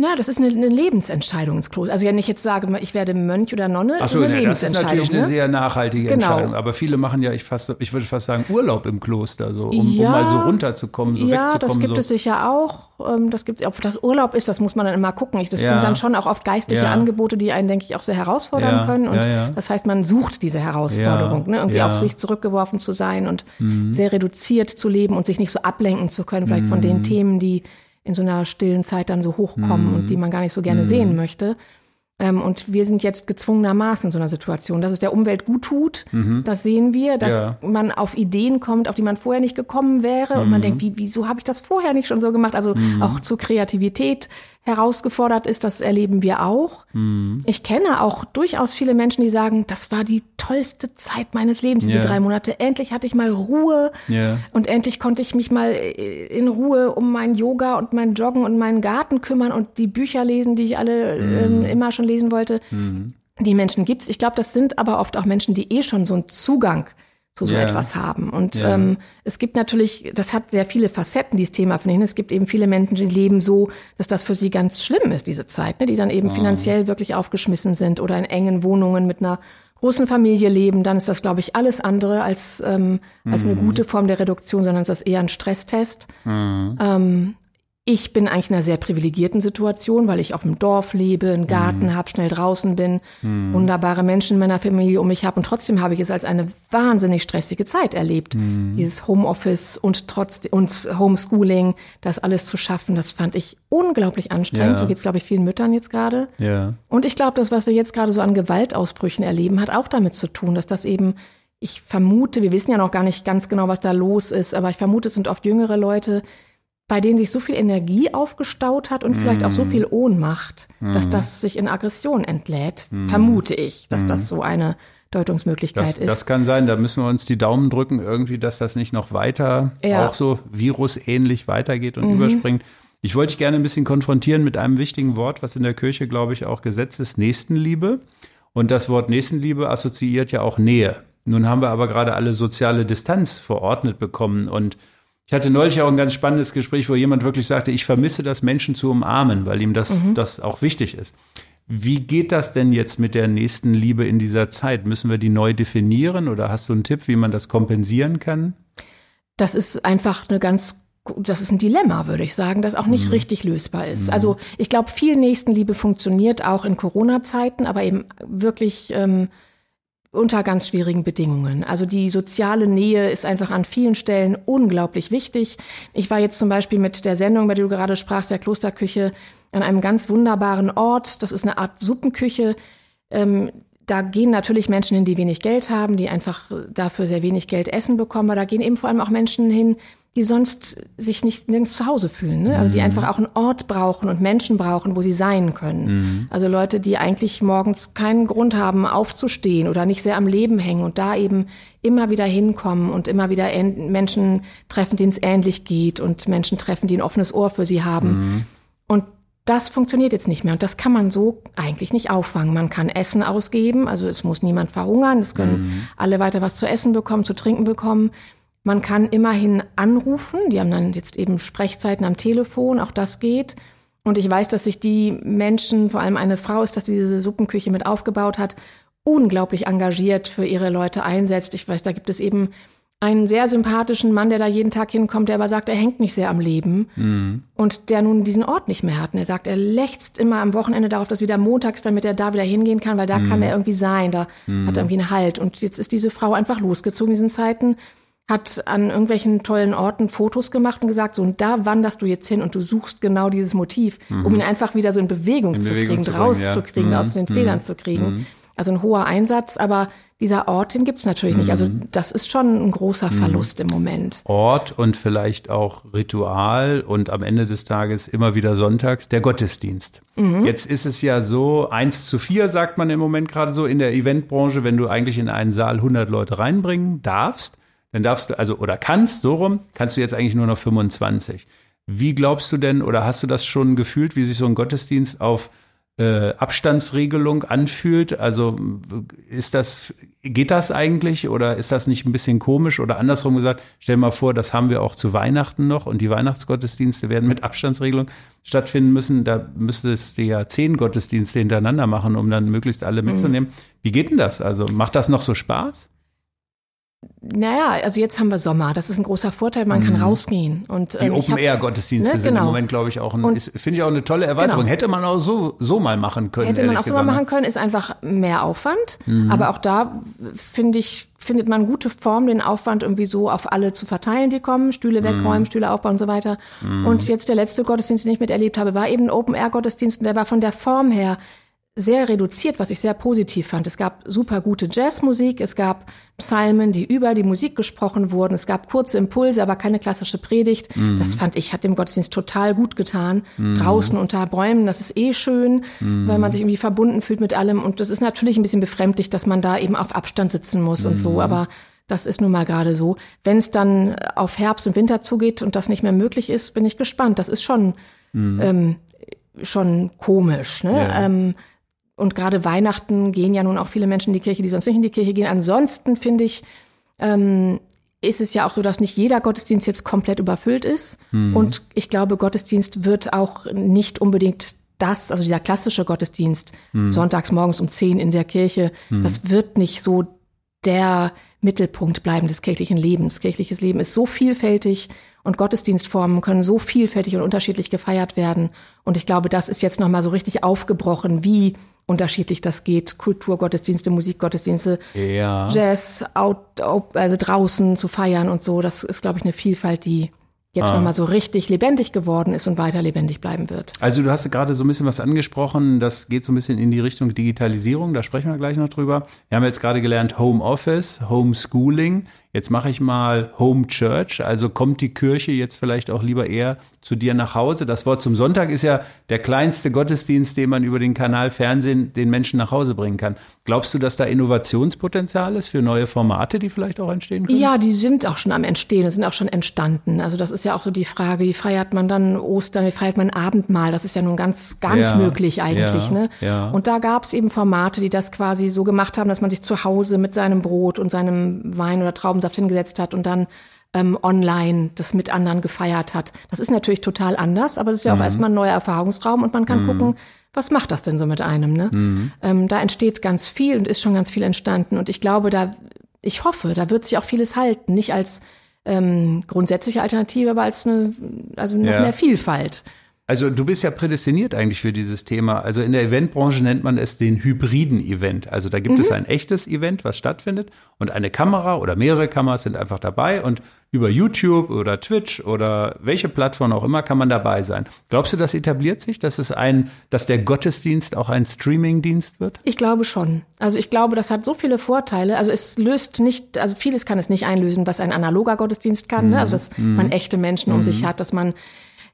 B: na, das ist eine, eine, Lebensentscheidung ins Kloster. Also wenn ich jetzt sage, ich werde Mönch oder Nonne,
A: Ach so, ist eine ne, das ist natürlich ne? eine sehr nachhaltige genau. Entscheidung. Aber viele machen ja, ich, fast, ich würde fast sagen, Urlaub im Kloster, so, um, ja, um mal so runterzukommen, so
B: ja,
A: wegzukommen.
B: Ja, das gibt
A: so.
B: es sicher auch. Ähm, das gibt ob das Urlaub ist, das muss man dann immer gucken. Das ja. sind dann schon auch oft geistliche ja. Angebote, die einen, denke ich, auch sehr herausfordern ja. können. Und das heißt, man sucht diese Herausforderung, ne? irgendwie auf sich zurückgeworfen zu sein und mhm. sehr reduziert zu leben und sich nicht so ablenken zu können, vielleicht mhm. von den. Themen, die in so einer stillen Zeit dann so hochkommen mm. und die man gar nicht so gerne mm. sehen möchte. Ähm, und wir sind jetzt gezwungenermaßen in so einer Situation, dass es der Umwelt gut tut. Mhm. Das sehen wir, dass ja. man auf Ideen kommt, auf die man vorher nicht gekommen wäre. Mhm. Und man mhm. denkt, wie, wieso habe ich das vorher nicht schon so gemacht? Also mhm. auch zur Kreativität herausgefordert ist, das erleben wir auch. Mhm. Ich kenne auch durchaus viele Menschen, die sagen, das war die tollste Zeit meines Lebens, diese yeah. drei Monate. Endlich hatte ich mal Ruhe yeah. und endlich konnte ich mich mal äh, in Ruhe um mein Yoga und mein Joggen und meinen Garten kümmern und die Bücher lesen, die ich alle mhm. ähm, immer schon lesen wollte. Mhm. Die Menschen gibt's. Ich glaube, das sind aber oft auch Menschen, die eh schon so einen Zugang zu so yeah. etwas haben. Und yeah. ähm, es gibt natürlich, das hat sehr viele Facetten, dieses Thema von ihnen. Es gibt eben viele Menschen, die leben so, dass das für sie ganz schlimm ist, diese Zeit, ne? die dann eben oh. finanziell wirklich aufgeschmissen sind oder in engen Wohnungen mit einer großen Familie leben, dann ist das, glaube ich, alles andere als, ähm, als eine mhm. gute Form der Reduktion, sondern es ist eher ein Stresstest. Mhm. Ähm, ich bin eigentlich in einer sehr privilegierten Situation, weil ich auf dem Dorf lebe, einen Garten mm. habe, schnell draußen bin, mm. wunderbare Menschen in meiner Familie um mich habe und trotzdem habe ich es als eine wahnsinnig stressige Zeit erlebt. Mm. Dieses Homeoffice und trotz und Homeschooling, das alles zu schaffen, das fand ich unglaublich anstrengend. Ja. So geht es, glaube ich, vielen Müttern jetzt gerade. Ja. Und ich glaube, das, was wir jetzt gerade so an Gewaltausbrüchen erleben, hat auch damit zu tun, dass das eben ich vermute, wir wissen ja noch gar nicht ganz genau, was da los ist, aber ich vermute, es sind oft jüngere Leute, bei denen sich so viel Energie aufgestaut hat und mm. vielleicht auch so mhm. viel Ohnmacht, mm. dass das sich in Aggression entlädt, mm. vermute ich, dass das mhm. so eine Deutungsmöglichkeit
A: das,
B: ist.
A: Das kann sein, da müssen wir uns die Daumen drücken, irgendwie, dass das nicht noch weiter, ja. auch so virusähnlich weitergeht und mhm. überspringt. Ich wollte dich gerne ein bisschen konfrontieren mit einem wichtigen Wort, was in der Kirche, glaube ich, auch Gesetz ist, Nächstenliebe. Und das Wort Nächstenliebe assoziiert ja auch Nähe. Nun haben wir aber gerade alle soziale Distanz verordnet bekommen und ich hatte neulich auch ein ganz spannendes Gespräch, wo jemand wirklich sagte, ich vermisse das Menschen zu umarmen, weil ihm das, mhm. das auch wichtig ist. Wie geht das denn jetzt mit der nächsten Liebe in dieser Zeit? Müssen wir die neu definieren oder hast du einen Tipp, wie man das kompensieren kann?
B: Das ist einfach eine ganz das ist ein Dilemma, würde ich sagen, das auch nicht mhm. richtig lösbar ist. Mhm. Also ich glaube, viel Nächstenliebe funktioniert auch in Corona-Zeiten, aber eben wirklich ähm, unter ganz schwierigen Bedingungen. Also die soziale Nähe ist einfach an vielen Stellen unglaublich wichtig. Ich war jetzt zum Beispiel mit der Sendung, bei der du gerade sprachst, der Klosterküche, an einem ganz wunderbaren Ort. Das ist eine Art Suppenküche. Ähm, da gehen natürlich Menschen hin, die wenig Geld haben, die einfach dafür sehr wenig Geld essen bekommen. Aber da gehen eben vor allem auch Menschen hin, die sonst sich nicht nirgends zu Hause fühlen. Ne? Also die mhm. einfach auch einen Ort brauchen und Menschen brauchen, wo sie sein können. Mhm. Also Leute, die eigentlich morgens keinen Grund haben, aufzustehen oder nicht sehr am Leben hängen und da eben immer wieder hinkommen und immer wieder Menschen treffen, denen es ähnlich geht und Menschen treffen, die ein offenes Ohr für sie haben. Mhm. Und das funktioniert jetzt nicht mehr und das kann man so eigentlich nicht auffangen. Man kann Essen ausgeben, also es muss niemand verhungern, es können mhm. alle weiter was zu essen bekommen, zu trinken bekommen. Man kann immerhin anrufen. Die haben dann jetzt eben Sprechzeiten am Telefon. Auch das geht. Und ich weiß, dass sich die Menschen, vor allem eine Frau ist, dass diese Suppenküche mit aufgebaut hat, unglaublich engagiert für ihre Leute einsetzt. Ich weiß, da gibt es eben einen sehr sympathischen Mann, der da jeden Tag hinkommt, der aber sagt, er hängt nicht sehr am Leben mhm. und der nun diesen Ort nicht mehr hat. Und er sagt, er lächzt immer am Wochenende darauf, dass wieder montags, damit er da wieder hingehen kann, weil da mhm. kann er irgendwie sein, da mhm. hat er irgendwie einen Halt. Und jetzt ist diese Frau einfach losgezogen in diesen Zeiten hat an irgendwelchen tollen Orten Fotos gemacht und gesagt, so und da wanderst du jetzt hin und du suchst genau dieses Motiv, mhm. um ihn einfach wieder so in Bewegung in zu Bewegung kriegen, rauszukriegen, ja. aus den mhm. Federn zu kriegen. Mhm. Also ein hoher Einsatz, aber dieser Ort, den gibt's natürlich nicht. Also mhm. das ist schon ein großer mhm. Verlust im Moment.
A: Ort und vielleicht auch Ritual und am Ende des Tages immer wieder sonntags der Gottesdienst. Mhm. Jetzt ist es ja so, eins zu vier sagt man im Moment gerade so in der Eventbranche, wenn du eigentlich in einen Saal 100 Leute reinbringen darfst, dann darfst du, also oder kannst, so rum, kannst du jetzt eigentlich nur noch 25. Wie glaubst du denn oder hast du das schon gefühlt, wie sich so ein Gottesdienst auf äh, Abstandsregelung anfühlt? Also ist das, geht das eigentlich oder ist das nicht ein bisschen komisch oder andersrum gesagt, stell mal vor, das haben wir auch zu Weihnachten noch und die Weihnachtsgottesdienste werden mit Abstandsregelung stattfinden müssen. Da müsstest du ja zehn Gottesdienste hintereinander machen, um dann möglichst alle mitzunehmen. Mhm. Wie geht denn das? Also macht das noch so Spaß?
B: Naja, also jetzt haben wir Sommer. Das ist ein großer Vorteil. Man mhm. kann rausgehen. Und,
A: die ähm, Open-Air-Gottesdienste ne, sind genau. im Moment, glaube ich, auch ein, finde ich auch eine tolle Erweiterung. Genau. Hätte man auch so, so mal machen können.
B: Hätte man auch so mal machen können, ist einfach mehr Aufwand. Mhm. Aber auch da finde ich, findet man gute Form, den Aufwand irgendwie so auf alle zu verteilen, die kommen. Stühle wegräumen, mhm. Stühle aufbauen und so weiter. Mhm. Und jetzt der letzte Gottesdienst, den ich miterlebt habe, war eben ein Open-Air-Gottesdienst und der war von der Form her sehr reduziert, was ich sehr positiv fand. Es gab super gute Jazzmusik, es gab Psalmen, die über die Musik gesprochen wurden, es gab kurze Impulse, aber keine klassische Predigt. Mhm. Das fand ich, hat dem Gottesdienst total gut getan. Mhm. Draußen unter Bäumen, das ist eh schön, mhm. weil man sich irgendwie verbunden fühlt mit allem. Und das ist natürlich ein bisschen befremdlich, dass man da eben auf Abstand sitzen muss und so, mhm. aber das ist nun mal gerade so. Wenn es dann auf Herbst und Winter zugeht und das nicht mehr möglich ist, bin ich gespannt. Das ist schon, mhm. ähm, schon komisch. Ne? Ja. Ähm, und gerade Weihnachten gehen ja nun auch viele Menschen in die Kirche, die sonst nicht in die Kirche gehen. Ansonsten finde ich, ähm, ist es ja auch so, dass nicht jeder Gottesdienst jetzt komplett überfüllt ist. Mhm. Und ich glaube, Gottesdienst wird auch nicht unbedingt das, also dieser klassische Gottesdienst, mhm. sonntags morgens um zehn in der Kirche, mhm. das wird nicht so der Mittelpunkt bleiben des kirchlichen Lebens. Kirchliches Leben ist so vielfältig und Gottesdienstformen können so vielfältig und unterschiedlich gefeiert werden. Und ich glaube, das ist jetzt nochmal so richtig aufgebrochen, wie unterschiedlich das geht. Kulturgottesdienste, Musikgottesdienste, ja. Jazz, out, out, also draußen zu feiern und so. Das ist, glaube ich, eine Vielfalt, die jetzt ah. nochmal so richtig lebendig geworden ist und weiter lebendig bleiben wird.
A: Also du hast gerade so ein bisschen was angesprochen, das geht so ein bisschen in die Richtung Digitalisierung, da sprechen wir gleich noch drüber. Wir haben jetzt gerade gelernt Home Office, Homeschooling. Jetzt mache ich mal Home Church, also kommt die Kirche jetzt vielleicht auch lieber eher zu dir nach Hause. Das Wort zum Sonntag ist ja der kleinste Gottesdienst, den man über den Kanal Fernsehen den Menschen nach Hause bringen kann. Glaubst du, dass da Innovationspotenzial ist für neue Formate, die vielleicht auch entstehen können?
B: Ja, die sind auch schon am Entstehen, sind auch schon entstanden. Also das ist ja auch so die Frage, wie feiert man dann Ostern, wie feiert man Abendmahl? Das ist ja nun ganz gar nicht ja, möglich eigentlich. Ja, ne? Ja. Und da gab es eben Formate, die das quasi so gemacht haben, dass man sich zu Hause mit seinem Brot und seinem Wein oder Trauben Traubensaft hingesetzt hat und dann ähm, online das mit anderen gefeiert hat. Das ist natürlich total anders, aber es ist ja auch mhm. erstmal ein neuer Erfahrungsraum und man kann mhm. gucken, was macht das denn so mit einem? Ne? Mhm. Ähm, da entsteht ganz viel und ist schon ganz viel entstanden. Und ich glaube, da, ich hoffe, da wird sich auch vieles halten. Nicht als ähm, grundsätzliche Alternative, aber als eine, also noch ja. mehr Vielfalt.
A: Also du bist ja prädestiniert eigentlich für dieses Thema. Also in der Eventbranche nennt man es den hybriden Event. Also da gibt mhm. es ein echtes Event, was stattfindet und eine Kamera oder mehrere Kameras sind einfach dabei und über YouTube oder Twitch oder welche Plattform auch immer kann man dabei sein. Glaubst du, das etabliert sich, dass es ein, dass der Gottesdienst auch ein Streamingdienst wird?
B: Ich glaube schon. Also ich glaube, das hat so viele Vorteile. Also es löst nicht, also vieles kann es nicht einlösen, was ein analoger Gottesdienst kann. Mhm. Ne? Also dass mhm. man echte Menschen um mhm. sich hat, dass man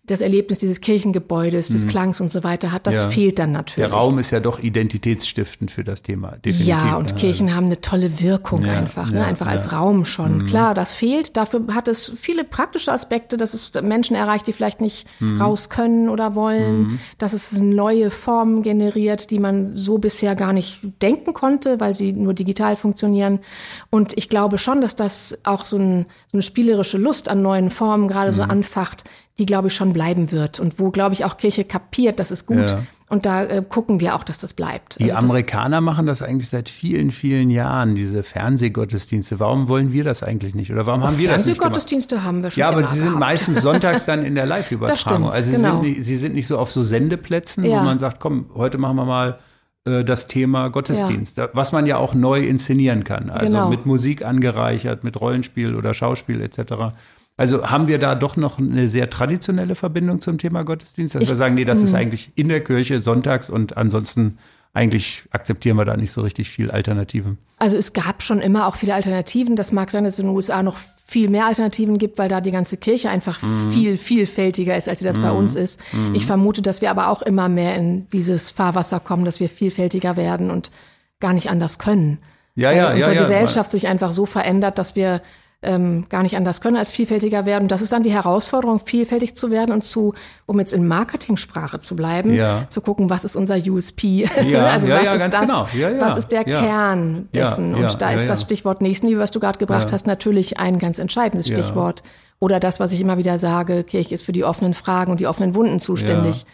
B: das Erlebnis dieses Kirchengebäudes, des mhm. Klangs und so weiter hat, das ja. fehlt dann natürlich.
A: Der Raum ist ja doch identitätsstiftend für das Thema.
B: Definitiv. Ja, und ja. Kirchen haben eine tolle Wirkung ja, einfach, ne? einfach als Raum schon. Mhm. Klar, das fehlt. Dafür hat es viele praktische Aspekte, dass es Menschen erreicht, die vielleicht nicht mhm. raus können oder wollen, mhm. dass es neue Formen generiert, die man so bisher gar nicht denken konnte, weil sie nur digital funktionieren. Und ich glaube schon, dass das auch so, ein, so eine spielerische Lust an neuen Formen gerade so mhm. anfacht, die, glaube ich, schon bleiben wird und wo, glaube ich, auch Kirche kapiert, das ist gut. Ja. Und da äh, gucken wir auch, dass das bleibt.
A: Die also Amerikaner machen das eigentlich seit vielen, vielen Jahren, diese Fernsehgottesdienste. Warum wollen wir das eigentlich nicht? Oder warum haben wir das nicht
B: Fernsehgottesdienste haben wir schon
A: Ja, aber sie sind gehabt. meistens sonntags dann in der Live-Übertragung. Also sie, genau. sind nicht, sie sind nicht so auf so Sendeplätzen, ja. wo man sagt, komm, heute machen wir mal äh, das Thema Gottesdienst, ja. was man ja auch neu inszenieren kann. Also genau. mit Musik angereichert, mit Rollenspiel oder Schauspiel etc. Also haben wir da doch noch eine sehr traditionelle Verbindung zum Thema Gottesdienst, dass ich, wir sagen, nee, das ist hm. eigentlich in der Kirche sonntags und ansonsten eigentlich akzeptieren wir da nicht so richtig viel Alternativen.
B: Also es gab schon immer auch viele Alternativen. Das mag sein, dass es in den USA noch viel mehr Alternativen gibt, weil da die ganze Kirche einfach mhm. viel vielfältiger ist, als sie das mhm. bei uns ist. Mhm. Ich vermute, dass wir aber auch immer mehr in dieses Fahrwasser kommen, dass wir vielfältiger werden und gar nicht anders können. Ja, weil ja, unsere ja, Gesellschaft ja. sich einfach so verändert, dass wir ähm, gar nicht anders können als vielfältiger werden. Das ist dann die Herausforderung, vielfältig zu werden und zu, um jetzt in Marketingsprache zu bleiben, ja. zu gucken, was ist unser USP? Ja, also ja, was ist das, genau. was ist der Kern dessen? und da ist das Stichwort Nächstenliebe, was du gerade gebracht hast, natürlich ein ganz entscheidendes Stichwort. Oder das, was ich immer wieder sage, Kirche ist für die offenen Fragen und die offenen Wunden zuständig.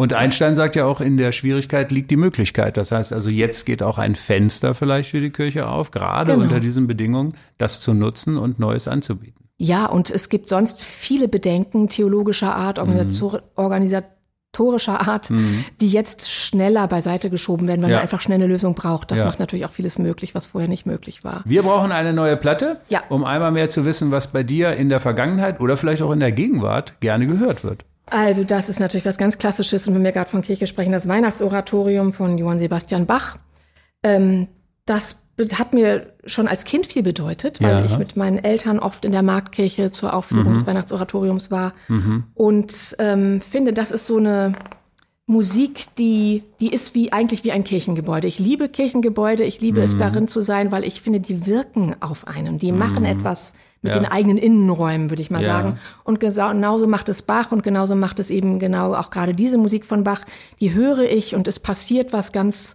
A: Und Einstein sagt ja auch, in der Schwierigkeit liegt die Möglichkeit. Das heißt also, jetzt geht auch ein Fenster vielleicht für die Kirche auf, gerade genau. unter diesen Bedingungen, das zu nutzen und Neues anzubieten.
B: Ja, und es gibt sonst viele Bedenken theologischer Art, mhm. organisatorischer Art, mhm. die jetzt schneller beiseite geschoben werden, weil ja. man einfach schnell eine Lösung braucht. Das ja. macht natürlich auch vieles möglich, was vorher nicht möglich war.
A: Wir brauchen eine neue Platte, ja. um einmal mehr zu wissen, was bei dir in der Vergangenheit oder vielleicht auch in der Gegenwart gerne gehört wird.
B: Also das ist natürlich was ganz Klassisches und wenn wir gerade von Kirche sprechen, das Weihnachtsoratorium von Johann Sebastian Bach. Ähm, das hat mir schon als Kind viel bedeutet, weil ja. ich mit meinen Eltern oft in der Marktkirche zur Aufführung mhm. des Weihnachtsoratoriums war mhm. und ähm, finde, das ist so eine Musik, die, die ist wie eigentlich wie ein Kirchengebäude. Ich liebe Kirchengebäude, ich liebe mhm. es darin zu sein, weil ich finde, die wirken auf einen, die mhm. machen etwas mit ja. den eigenen Innenräumen, würde ich mal ja. sagen. Und genauso macht es Bach und genauso macht es eben genau auch gerade diese Musik von Bach. Die höre ich und es passiert was ganz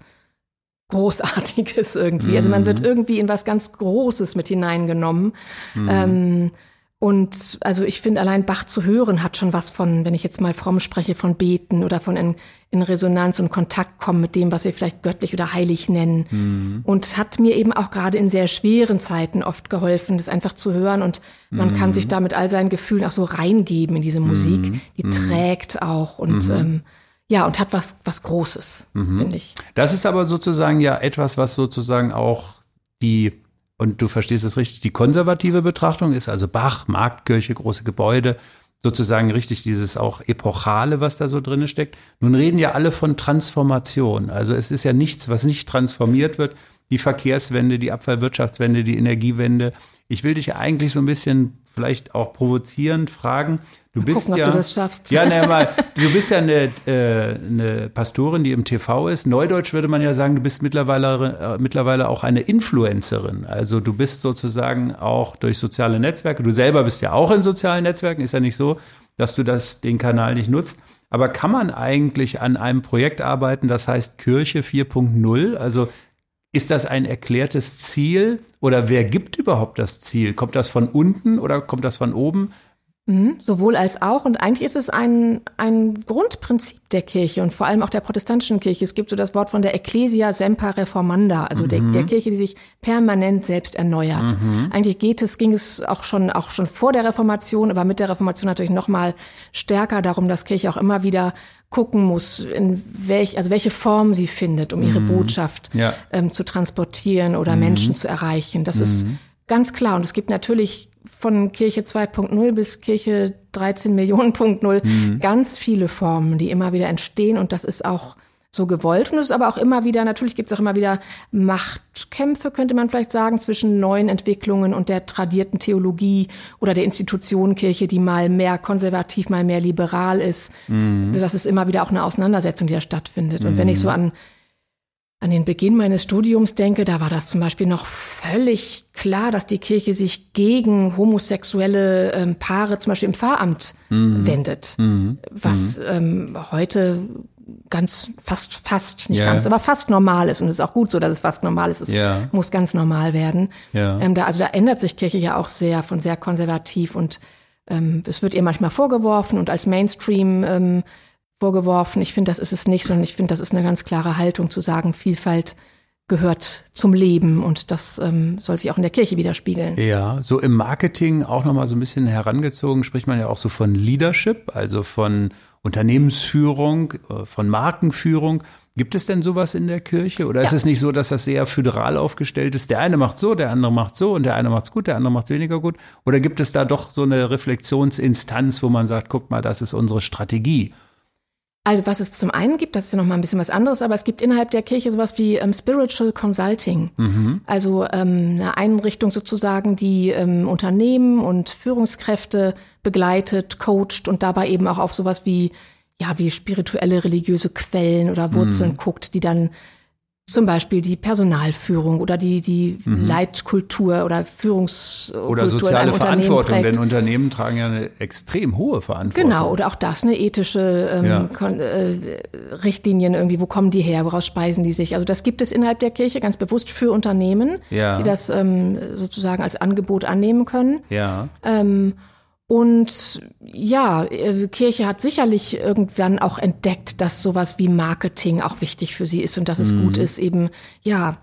B: Großartiges irgendwie. Mhm. Also man wird mhm. irgendwie in was ganz Großes mit hineingenommen. Mhm. Ähm, und also ich finde, allein Bach zu hören hat schon was von, wenn ich jetzt mal fromm spreche, von Beten oder von in, in Resonanz und Kontakt kommen mit dem, was wir vielleicht göttlich oder heilig nennen. Mhm. Und hat mir eben auch gerade in sehr schweren Zeiten oft geholfen, das einfach zu hören. Und man mhm. kann sich da mit all seinen Gefühlen auch so reingeben in diese Musik. Mhm. Die mhm. trägt auch und mhm. ähm, ja, und hat was, was Großes, mhm. finde ich.
A: Das ist aber sozusagen ja etwas, was sozusagen auch die und du verstehst es richtig, die konservative Betrachtung ist also Bach, Marktkirche, große Gebäude, sozusagen richtig dieses auch Epochale, was da so drin steckt. Nun reden ja alle von Transformation. Also es ist ja nichts, was nicht transformiert wird. Die Verkehrswende, die Abfallwirtschaftswende, die Energiewende. Ich will dich ja eigentlich so ein bisschen vielleicht auch provozierend fragen, Du mal bist gucken, ja,
B: du das schaffst.
A: Ja, ne, mal, du bist ja eine, äh, eine Pastorin, die im TV ist. Neudeutsch würde man ja sagen, du bist mittlerweile, äh, mittlerweile auch eine Influencerin. Also du bist sozusagen auch durch soziale Netzwerke. Du selber bist ja auch in sozialen Netzwerken. Ist ja nicht so, dass du das, den Kanal nicht nutzt. Aber kann man eigentlich an einem Projekt arbeiten, das heißt Kirche 4.0? Also Ist das ein erklärtes Ziel oder wer gibt überhaupt das Ziel? Kommt das von unten oder kommt das von oben?
B: Mhm, sowohl als auch. Und eigentlich ist es ein, ein Grundprinzip der Kirche und vor allem auch der protestantischen Kirche. Es gibt so das Wort von der Ecclesia semper reformanda, also mhm. der, der, Kirche, die sich permanent selbst erneuert. Mhm. Eigentlich geht es, ging es auch schon, auch schon vor der Reformation, aber mit der Reformation natürlich noch mal stärker darum, dass Kirche auch immer wieder gucken muss, in welch, also welche Form sie findet, um ihre mhm. Botschaft ja. ähm, zu transportieren oder mhm. Menschen zu erreichen. Das ist mhm. ganz klar. Und es gibt natürlich von Kirche 2.0 bis Kirche 13 Millionen.0 mhm. ganz viele Formen, die immer wieder entstehen und das ist auch so gewollt und es ist aber auch immer wieder, natürlich gibt es auch immer wieder Machtkämpfe, könnte man vielleicht sagen, zwischen neuen Entwicklungen und der tradierten Theologie oder der Institution Kirche, die mal mehr konservativ, mal mehr liberal ist. Mhm. Das ist immer wieder auch eine Auseinandersetzung, die da stattfindet. Und mhm. wenn ich so an an den Beginn meines Studiums denke, da war das zum Beispiel noch völlig klar, dass die Kirche sich gegen homosexuelle ähm, Paare zum Beispiel im Pfarramt mhm. wendet, mhm. was mhm. ähm, heute ganz fast fast nicht yeah. ganz, aber fast normal ist und es ist auch gut so, dass es fast normal ist. Es yeah. muss ganz normal werden. Yeah. Ähm, da, also da ändert sich Kirche ja auch sehr von sehr konservativ und ähm, es wird ihr manchmal vorgeworfen und als Mainstream ähm, vorgeworfen. Ich finde, das ist es nicht, sondern ich finde, das ist eine ganz klare Haltung zu sagen, Vielfalt gehört zum Leben und das ähm, soll sich auch in der Kirche widerspiegeln.
A: Ja, so im Marketing auch nochmal so ein bisschen herangezogen, spricht man ja auch so von Leadership, also von Unternehmensführung, äh, von Markenführung. Gibt es denn sowas in der Kirche? Oder ja. ist es nicht so, dass das sehr föderal aufgestellt ist? Der eine macht so, der andere macht so und der eine macht's gut, der andere macht's weniger gut? Oder gibt es da doch so eine Reflexionsinstanz, wo man sagt, guck mal, das ist unsere Strategie?
B: Also was es zum einen gibt, das ist ja noch mal ein bisschen was anderes, aber es gibt innerhalb der Kirche sowas wie ähm, Spiritual Consulting. Mhm. Also ähm, eine Einrichtung sozusagen, die ähm, Unternehmen und Führungskräfte begleitet, coacht und dabei eben auch auf sowas wie ja, wie spirituelle religiöse Quellen oder Wurzeln mhm. guckt, die dann zum Beispiel die Personalführung oder die, die mhm. Leitkultur oder Führungskultur
A: Oder soziale Verantwortung, denn Unternehmen tragen ja eine extrem hohe Verantwortung.
B: Genau, oder auch das, eine ethische ähm, ja. äh, Richtlinien irgendwie, wo kommen die her, woraus speisen die sich? Also das gibt es innerhalb der Kirche ganz bewusst für Unternehmen, ja. die das ähm, sozusagen als Angebot annehmen können. Ja. Ähm, und ja, äh, Kirche hat sicherlich irgendwann auch entdeckt, dass sowas wie Marketing auch wichtig für sie ist und dass es mhm. gut ist, eben, ja,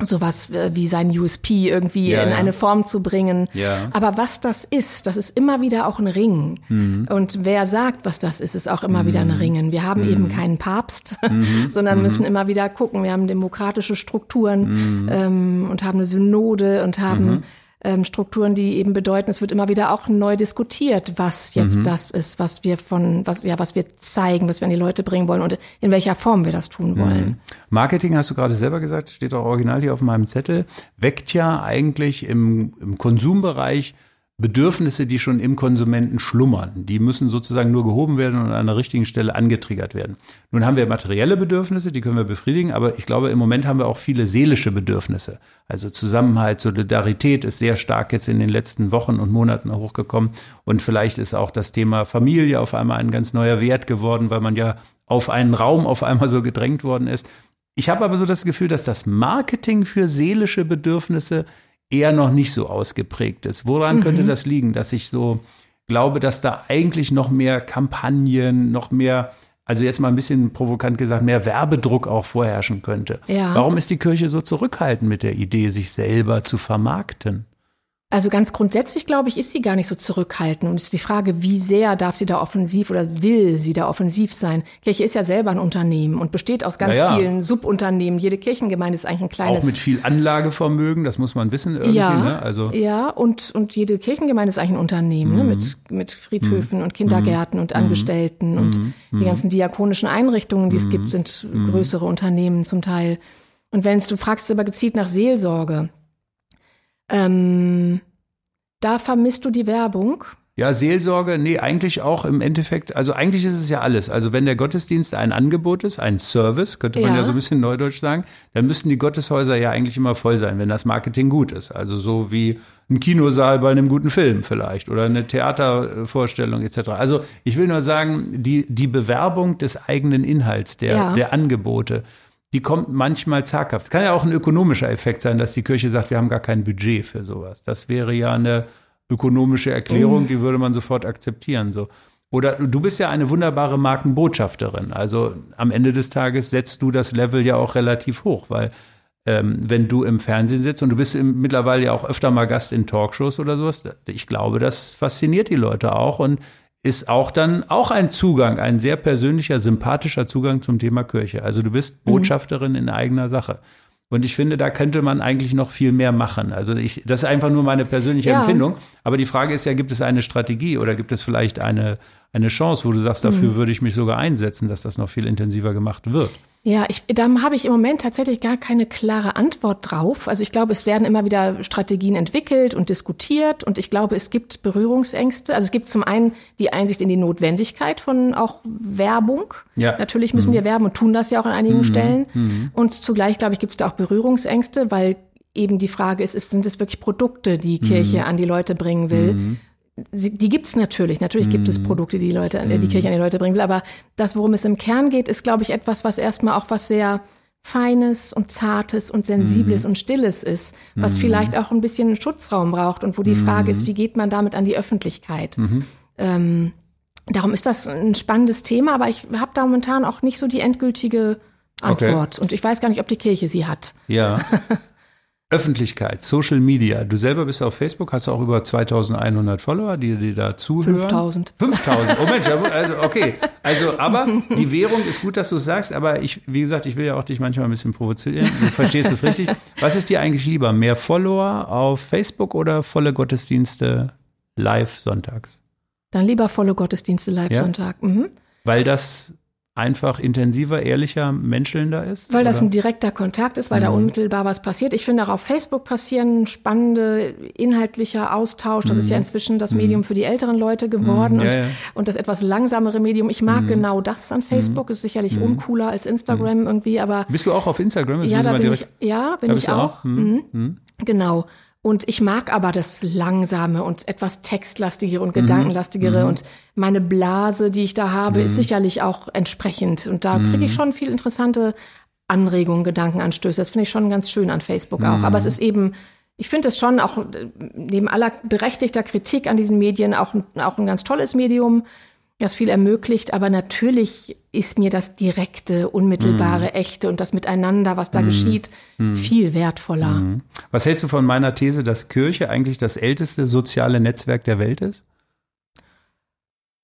B: sowas äh, wie sein USP irgendwie ja, in ja. eine Form zu bringen. Ja. Aber was das ist, das ist immer wieder auch ein Ring. Mhm. Und wer sagt, was das ist, ist auch immer mhm. wieder ein Ringen. Wir haben mhm. eben keinen Papst, mhm. sondern mhm. müssen immer wieder gucken. Wir haben demokratische Strukturen mhm. ähm, und haben eine Synode und haben ähm, Strukturen, die eben bedeuten, es wird immer wieder auch neu diskutiert, was jetzt mhm. das ist, was wir von, was, ja, was wir zeigen, was wir an die Leute bringen wollen und in welcher Form wir das tun wollen. Mhm.
A: Marketing, hast du gerade selber gesagt, steht auch original hier auf meinem Zettel, weckt ja eigentlich im, im Konsumbereich Bedürfnisse, die schon im Konsumenten schlummern. Die müssen sozusagen nur gehoben werden und an der richtigen Stelle angetriggert werden. Nun haben wir materielle Bedürfnisse, die können wir befriedigen, aber ich glaube, im Moment haben wir auch viele seelische Bedürfnisse. Also Zusammenhalt, Solidarität ist sehr stark jetzt in den letzten Wochen und Monaten hochgekommen. Und vielleicht ist auch das Thema Familie auf einmal ein ganz neuer Wert geworden, weil man ja auf einen Raum auf einmal so gedrängt worden ist. Ich habe aber so das Gefühl, dass das Marketing für seelische Bedürfnisse eher noch nicht so ausgeprägt ist. Woran mhm. könnte das liegen, dass ich so glaube, dass da eigentlich noch mehr Kampagnen, noch mehr, also jetzt mal ein bisschen provokant gesagt, mehr Werbedruck auch vorherrschen könnte? Ja. Warum ist die Kirche so zurückhaltend mit der Idee, sich selber zu vermarkten?
B: Also ganz grundsätzlich, glaube ich, ist sie gar nicht so zurückhaltend. Und es ist die Frage, wie sehr darf sie da offensiv oder will sie da offensiv sein? Kirche ist ja selber ein Unternehmen und besteht aus ganz ja. vielen Subunternehmen. Jede Kirchengemeinde ist eigentlich ein kleines.
A: Auch mit viel Anlagevermögen, das muss man wissen irgendwie. Ja,
B: ne? also. ja und, und jede Kirchengemeinde ist eigentlich ein Unternehmen ne? mhm. ne? mit, mit Friedhöfen mhm. und Kindergärten mhm. und Angestellten mhm. und die mhm. ganzen diakonischen Einrichtungen, die es gibt, mhm. sind größere Unternehmen zum Teil. Und wenn du fragst aber gezielt nach Seelsorge, ähm, da vermisst du die Werbung.
A: Ja, Seelsorge, nee, eigentlich auch im Endeffekt, also eigentlich ist es ja alles. Also wenn der Gottesdienst ein Angebot ist, ein Service, könnte man ja, ja so ein bisschen neudeutsch sagen, dann müssten die Gotteshäuser ja eigentlich immer voll sein, wenn das Marketing gut ist. Also so wie ein Kinosaal bei einem guten Film vielleicht oder eine Theatervorstellung etc. Also ich will nur sagen, die, die Bewerbung des eigenen Inhalts, der, ja. der Angebote, die kommt manchmal zaghaft. Es kann ja auch ein ökonomischer Effekt sein, dass die Kirche sagt, wir haben gar kein Budget für sowas. Das wäre ja eine ökonomische Erklärung, die würde man sofort akzeptieren. So. Oder du bist ja eine wunderbare Markenbotschafterin. Also am Ende des Tages setzt du das Level ja auch relativ hoch, weil ähm, wenn du im Fernsehen sitzt und du bist im, mittlerweile ja auch öfter mal Gast in Talkshows oder sowas, ich glaube, das fasziniert die Leute auch und ist auch dann auch ein Zugang, ein sehr persönlicher, sympathischer Zugang zum Thema Kirche. Also du bist mhm. Botschafterin mhm. in eigener Sache. Und ich finde, da könnte man eigentlich noch viel mehr machen. Also ich, das ist einfach nur meine persönliche ja. Empfindung. Aber die Frage ist ja, gibt es eine Strategie oder gibt es vielleicht eine, eine Chance, wo du sagst, dafür mhm. würde ich mich sogar einsetzen, dass das noch viel intensiver gemacht wird?
B: Ja, ich, da habe ich im Moment tatsächlich gar keine klare Antwort drauf. Also ich glaube, es werden immer wieder Strategien entwickelt und diskutiert und ich glaube, es gibt Berührungsängste. Also es gibt zum einen die Einsicht in die Notwendigkeit von auch Werbung. Ja. Natürlich müssen mhm. wir werben und tun das ja auch an einigen mhm. Stellen. Mhm. Und zugleich, glaube ich, gibt es da auch Berührungsängste, weil eben die Frage ist, ist sind es wirklich Produkte, die Kirche mhm. an die Leute bringen will? Mhm die gibt's natürlich. Natürlich gibt es mhm. Produkte, die Leute, die mhm. Kirche an die Leute bringen will. Aber das, worum es im Kern geht, ist, glaube ich, etwas, was erstmal auch was sehr Feines und Zartes und Sensibles mm. und Stilles ist, was mm. vielleicht auch ein bisschen Schutzraum braucht und wo die mm. Frage ist, wie geht man damit an die Öffentlichkeit? Ähm, darum ist das ein spannendes Thema, aber ich habe da momentan auch nicht so die endgültige Antwort. Okay. Und ich weiß gar nicht, ob die Kirche sie hat.
A: Ja. Öffentlichkeit, Social Media. Du selber bist auf Facebook, hast auch über 2100 Follower, die dir da zuhören.
B: 5000.
A: 5000. Oh Mensch, also okay. Also, aber die Währung ist gut, dass du es sagst, aber ich, wie gesagt, ich will ja auch dich manchmal ein bisschen provozieren. Du verstehst es richtig. Was ist dir eigentlich lieber? Mehr Follower auf Facebook oder volle Gottesdienste live sonntags?
B: Dann lieber volle Gottesdienste live ja? Sonntag. Mhm.
A: Weil das einfach intensiver, ehrlicher, menschelnder ist?
B: Weil oder? das ein direkter Kontakt ist, weil mhm. da unmittelbar was passiert. Ich finde auch auf Facebook passieren spannende, inhaltlicher Austausch. Das mhm. ist ja mhm. inzwischen das mhm. Medium für die älteren Leute geworden mhm. ja, und, ja. und das etwas langsamere Medium. Ich mag genau das an Facebook. Ist sicherlich uncooler als Instagram irgendwie, aber.
A: Bist du auch auf Instagram?
B: Das ja, da bin ich, ja, bin ich auch. auch? Genau. Und ich mag aber das Langsame und etwas textlastigere und mhm. gedankenlastigere. Mhm. Und meine Blase, die ich da habe, mhm. ist sicherlich auch entsprechend. Und da kriege ich mhm. schon viel interessante Anregungen, Gedankenanstöße. Das finde ich schon ganz schön an Facebook auch. Aber es mhm. ist eben, ich finde es schon auch neben aller berechtigter Kritik an diesen Medien auch, auch ein ganz tolles Medium das viel ermöglicht, aber natürlich ist mir das direkte, unmittelbare, mm. echte und das Miteinander, was da mm. geschieht, mm. viel wertvoller. Mhm.
A: Was hältst du von meiner These, dass Kirche eigentlich das älteste soziale Netzwerk der Welt ist?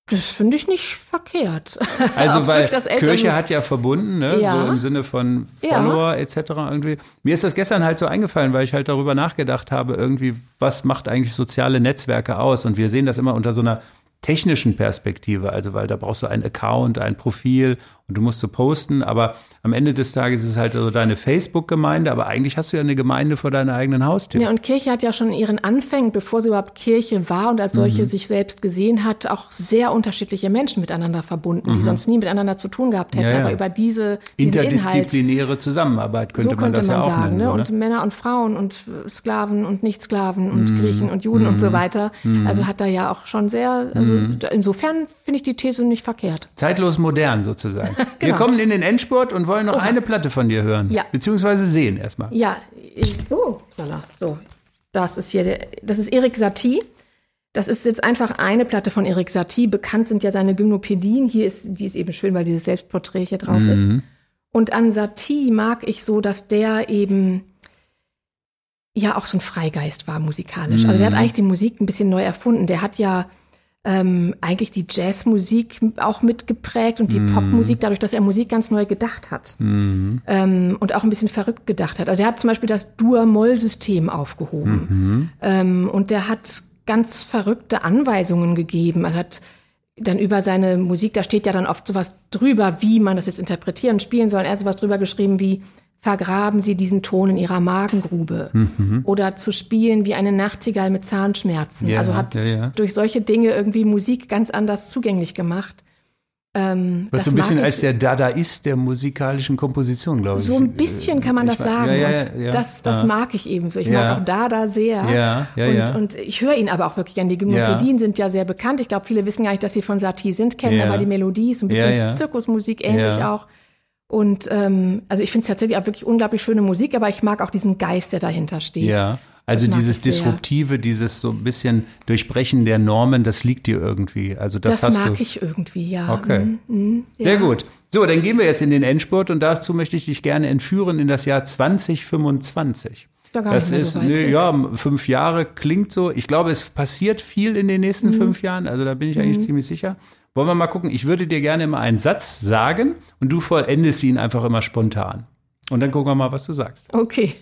B: Das finde ich nicht verkehrt.
A: Also weil Kirche hat ja verbunden, ne? Ja. so im Sinne von Follower ja. etc. irgendwie. Mir ist das gestern halt so eingefallen, weil ich halt darüber nachgedacht habe, irgendwie, was macht eigentlich soziale Netzwerke aus? Und wir sehen das immer unter so einer technischen Perspektive, also weil da brauchst du einen Account, ein Profil und du musst so posten, aber am Ende des Tages ist es halt so deine Facebook-Gemeinde, aber eigentlich hast du ja eine Gemeinde vor deiner eigenen Haustür.
B: Ja, und Kirche hat ja schon ihren Anfängen, bevor sie überhaupt Kirche war und als solche mhm. sich selbst gesehen hat, auch sehr unterschiedliche Menschen miteinander verbunden, die mhm. sonst nie miteinander zu tun gehabt hätten, ja, ja. aber über diese
A: interdisziplinäre Inhalt, Zusammenarbeit könnte, so könnte man das man ja auch sagen, nennen,
B: ne? und Männer und Frauen und Sklaven und Nichtsklaven und mhm. Griechen und Juden und so mhm. weiter. Mhm. Also hat da ja auch schon sehr, also mhm. insofern finde ich die These nicht verkehrt.
A: Zeitlos modern sozusagen genau. Wir kommen in den Endspurt und wollen noch Oha. eine Platte von dir hören. Ja. Beziehungsweise sehen erstmal.
B: Ja, ich, oh, so. Das ist hier der, das ist Erik Satie. Das ist jetzt einfach eine Platte von Erik Satie. Bekannt sind ja seine Gymnopädien. Hier ist, die ist eben schön, weil dieses Selbstporträt hier drauf mhm. ist. Und an Satie mag ich so, dass der eben ja auch so ein Freigeist war musikalisch. Mhm. Also der hat mhm. eigentlich die Musik ein bisschen neu erfunden. Der hat ja ähm, eigentlich die Jazzmusik auch mitgeprägt und die mm. Popmusik, dadurch, dass er Musik ganz neu gedacht hat mm. ähm, und auch ein bisschen verrückt gedacht hat. Also der hat zum Beispiel das Dur-Moll-System aufgehoben mm -hmm. ähm, und der hat ganz verrückte Anweisungen gegeben. Er hat dann über seine Musik, da steht ja dann oft sowas drüber, wie man das jetzt interpretieren, spielen soll. Er hat sowas drüber geschrieben wie vergraben Sie diesen Ton in Ihrer Magengrube. Mhm. Oder zu spielen wie eine Nachtigall mit Zahnschmerzen. Ja, also hat ja, ja. durch solche Dinge irgendwie Musik ganz anders zugänglich gemacht.
A: Ähm, Was so ein bisschen als der Dadaist der musikalischen Komposition, glaube ich.
B: So ein bisschen kann man das sagen. Ja, ja, ja, das, das mag ich eben so. Ich mag auch Dada sehr. Ja, ja, und, und ich höre ihn aber auch wirklich an. Die Gymnopädien sind ja sehr bekannt. Ich glaube, viele wissen gar nicht, dass sie von Satie sind, kennen aber die Melodie ist ein bisschen Zirkusmusik ähnlich auch. Und ähm, also ich finde es tatsächlich auch wirklich unglaublich schöne Musik, aber ich mag auch diesen Geist, der dahinter steht.
A: Ja. Also dieses Disruptive, dieses so ein bisschen Durchbrechen der Normen, das liegt dir irgendwie. Also das,
B: das
A: mag
B: du. ich irgendwie, ja.
A: Okay. Mm, mm, ja. Sehr gut. So, dann gehen wir jetzt in den Endspurt und dazu möchte ich dich gerne entführen in das Jahr 2025.
B: Da
A: das ist,
B: so
A: nee, ja, fünf Jahre klingt so. Ich glaube, es passiert viel in den nächsten mhm. fünf Jahren. Also da bin ich eigentlich mhm. ziemlich sicher. Wollen wir mal gucken? Ich würde dir gerne immer einen Satz sagen und du vollendest ihn einfach immer spontan. Und dann gucken wir mal, was du sagst.
B: Okay.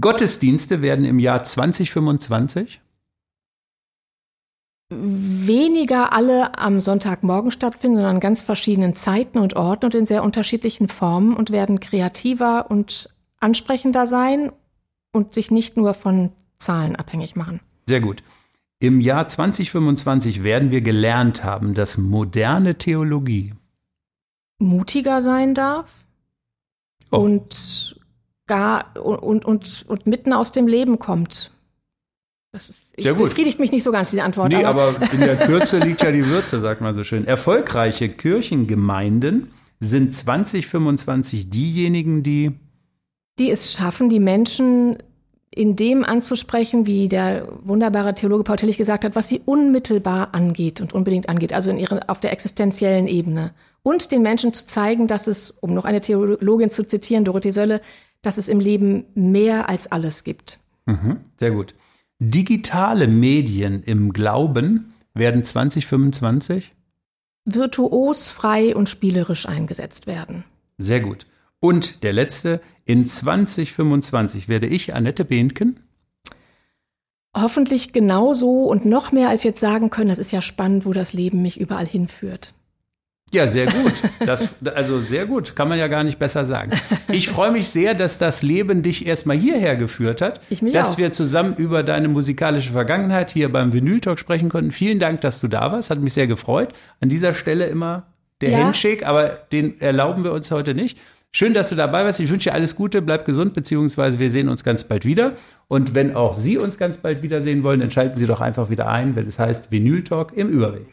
A: Gottesdienste werden im Jahr 2025
B: weniger alle am Sonntagmorgen stattfinden, sondern an ganz verschiedenen Zeiten und Orten und in sehr unterschiedlichen Formen und werden kreativer und ansprechender sein und sich nicht nur von Zahlen abhängig machen.
A: Sehr gut. Im Jahr 2025 werden wir gelernt haben, dass moderne Theologie
B: mutiger sein darf oh. und gar und, und, und mitten aus dem Leben kommt. Das ist, ich, Sehr gut. befriedigt mich nicht so ganz, diese Antwort.
A: Nee, aber, aber in der Kürze liegt ja die Würze, sagt man so schön. Erfolgreiche Kirchengemeinden sind 2025 diejenigen, die
B: die es schaffen, die Menschen in dem anzusprechen, wie der wunderbare Theologe Paul Tillich gesagt hat, was sie unmittelbar angeht und unbedingt angeht, also in ihre, auf der existenziellen Ebene. Und den Menschen zu zeigen, dass es, um noch eine Theologin zu zitieren, Dorothee Sölle, dass es im Leben mehr als alles gibt.
A: Mhm, sehr gut. Digitale Medien im Glauben werden 2025
B: virtuos, frei und spielerisch eingesetzt werden.
A: Sehr gut. Und der letzte, in 2025 werde ich, Annette Behnken,
B: hoffentlich genauso und noch mehr als jetzt sagen können, das ist ja spannend, wo das Leben mich überall hinführt.
A: Ja, sehr gut. Das, also sehr gut, kann man ja gar nicht besser sagen. Ich freue mich sehr, dass das Leben dich erstmal hierher geführt hat,
B: ich mich
A: dass
B: auch.
A: wir zusammen über deine musikalische Vergangenheit hier beim Vinyl Talk sprechen konnten. Vielen Dank, dass du da warst, hat mich sehr gefreut. An dieser Stelle immer der ja. Handshake, aber den erlauben wir uns heute nicht. Schön, dass du dabei warst. Ich wünsche dir alles Gute, bleib gesund, beziehungsweise wir sehen uns ganz bald wieder. Und wenn auch Sie uns ganz bald wiedersehen wollen, dann schalten Sie doch einfach wieder ein, wenn es heißt Vinyl Talk im Überweg.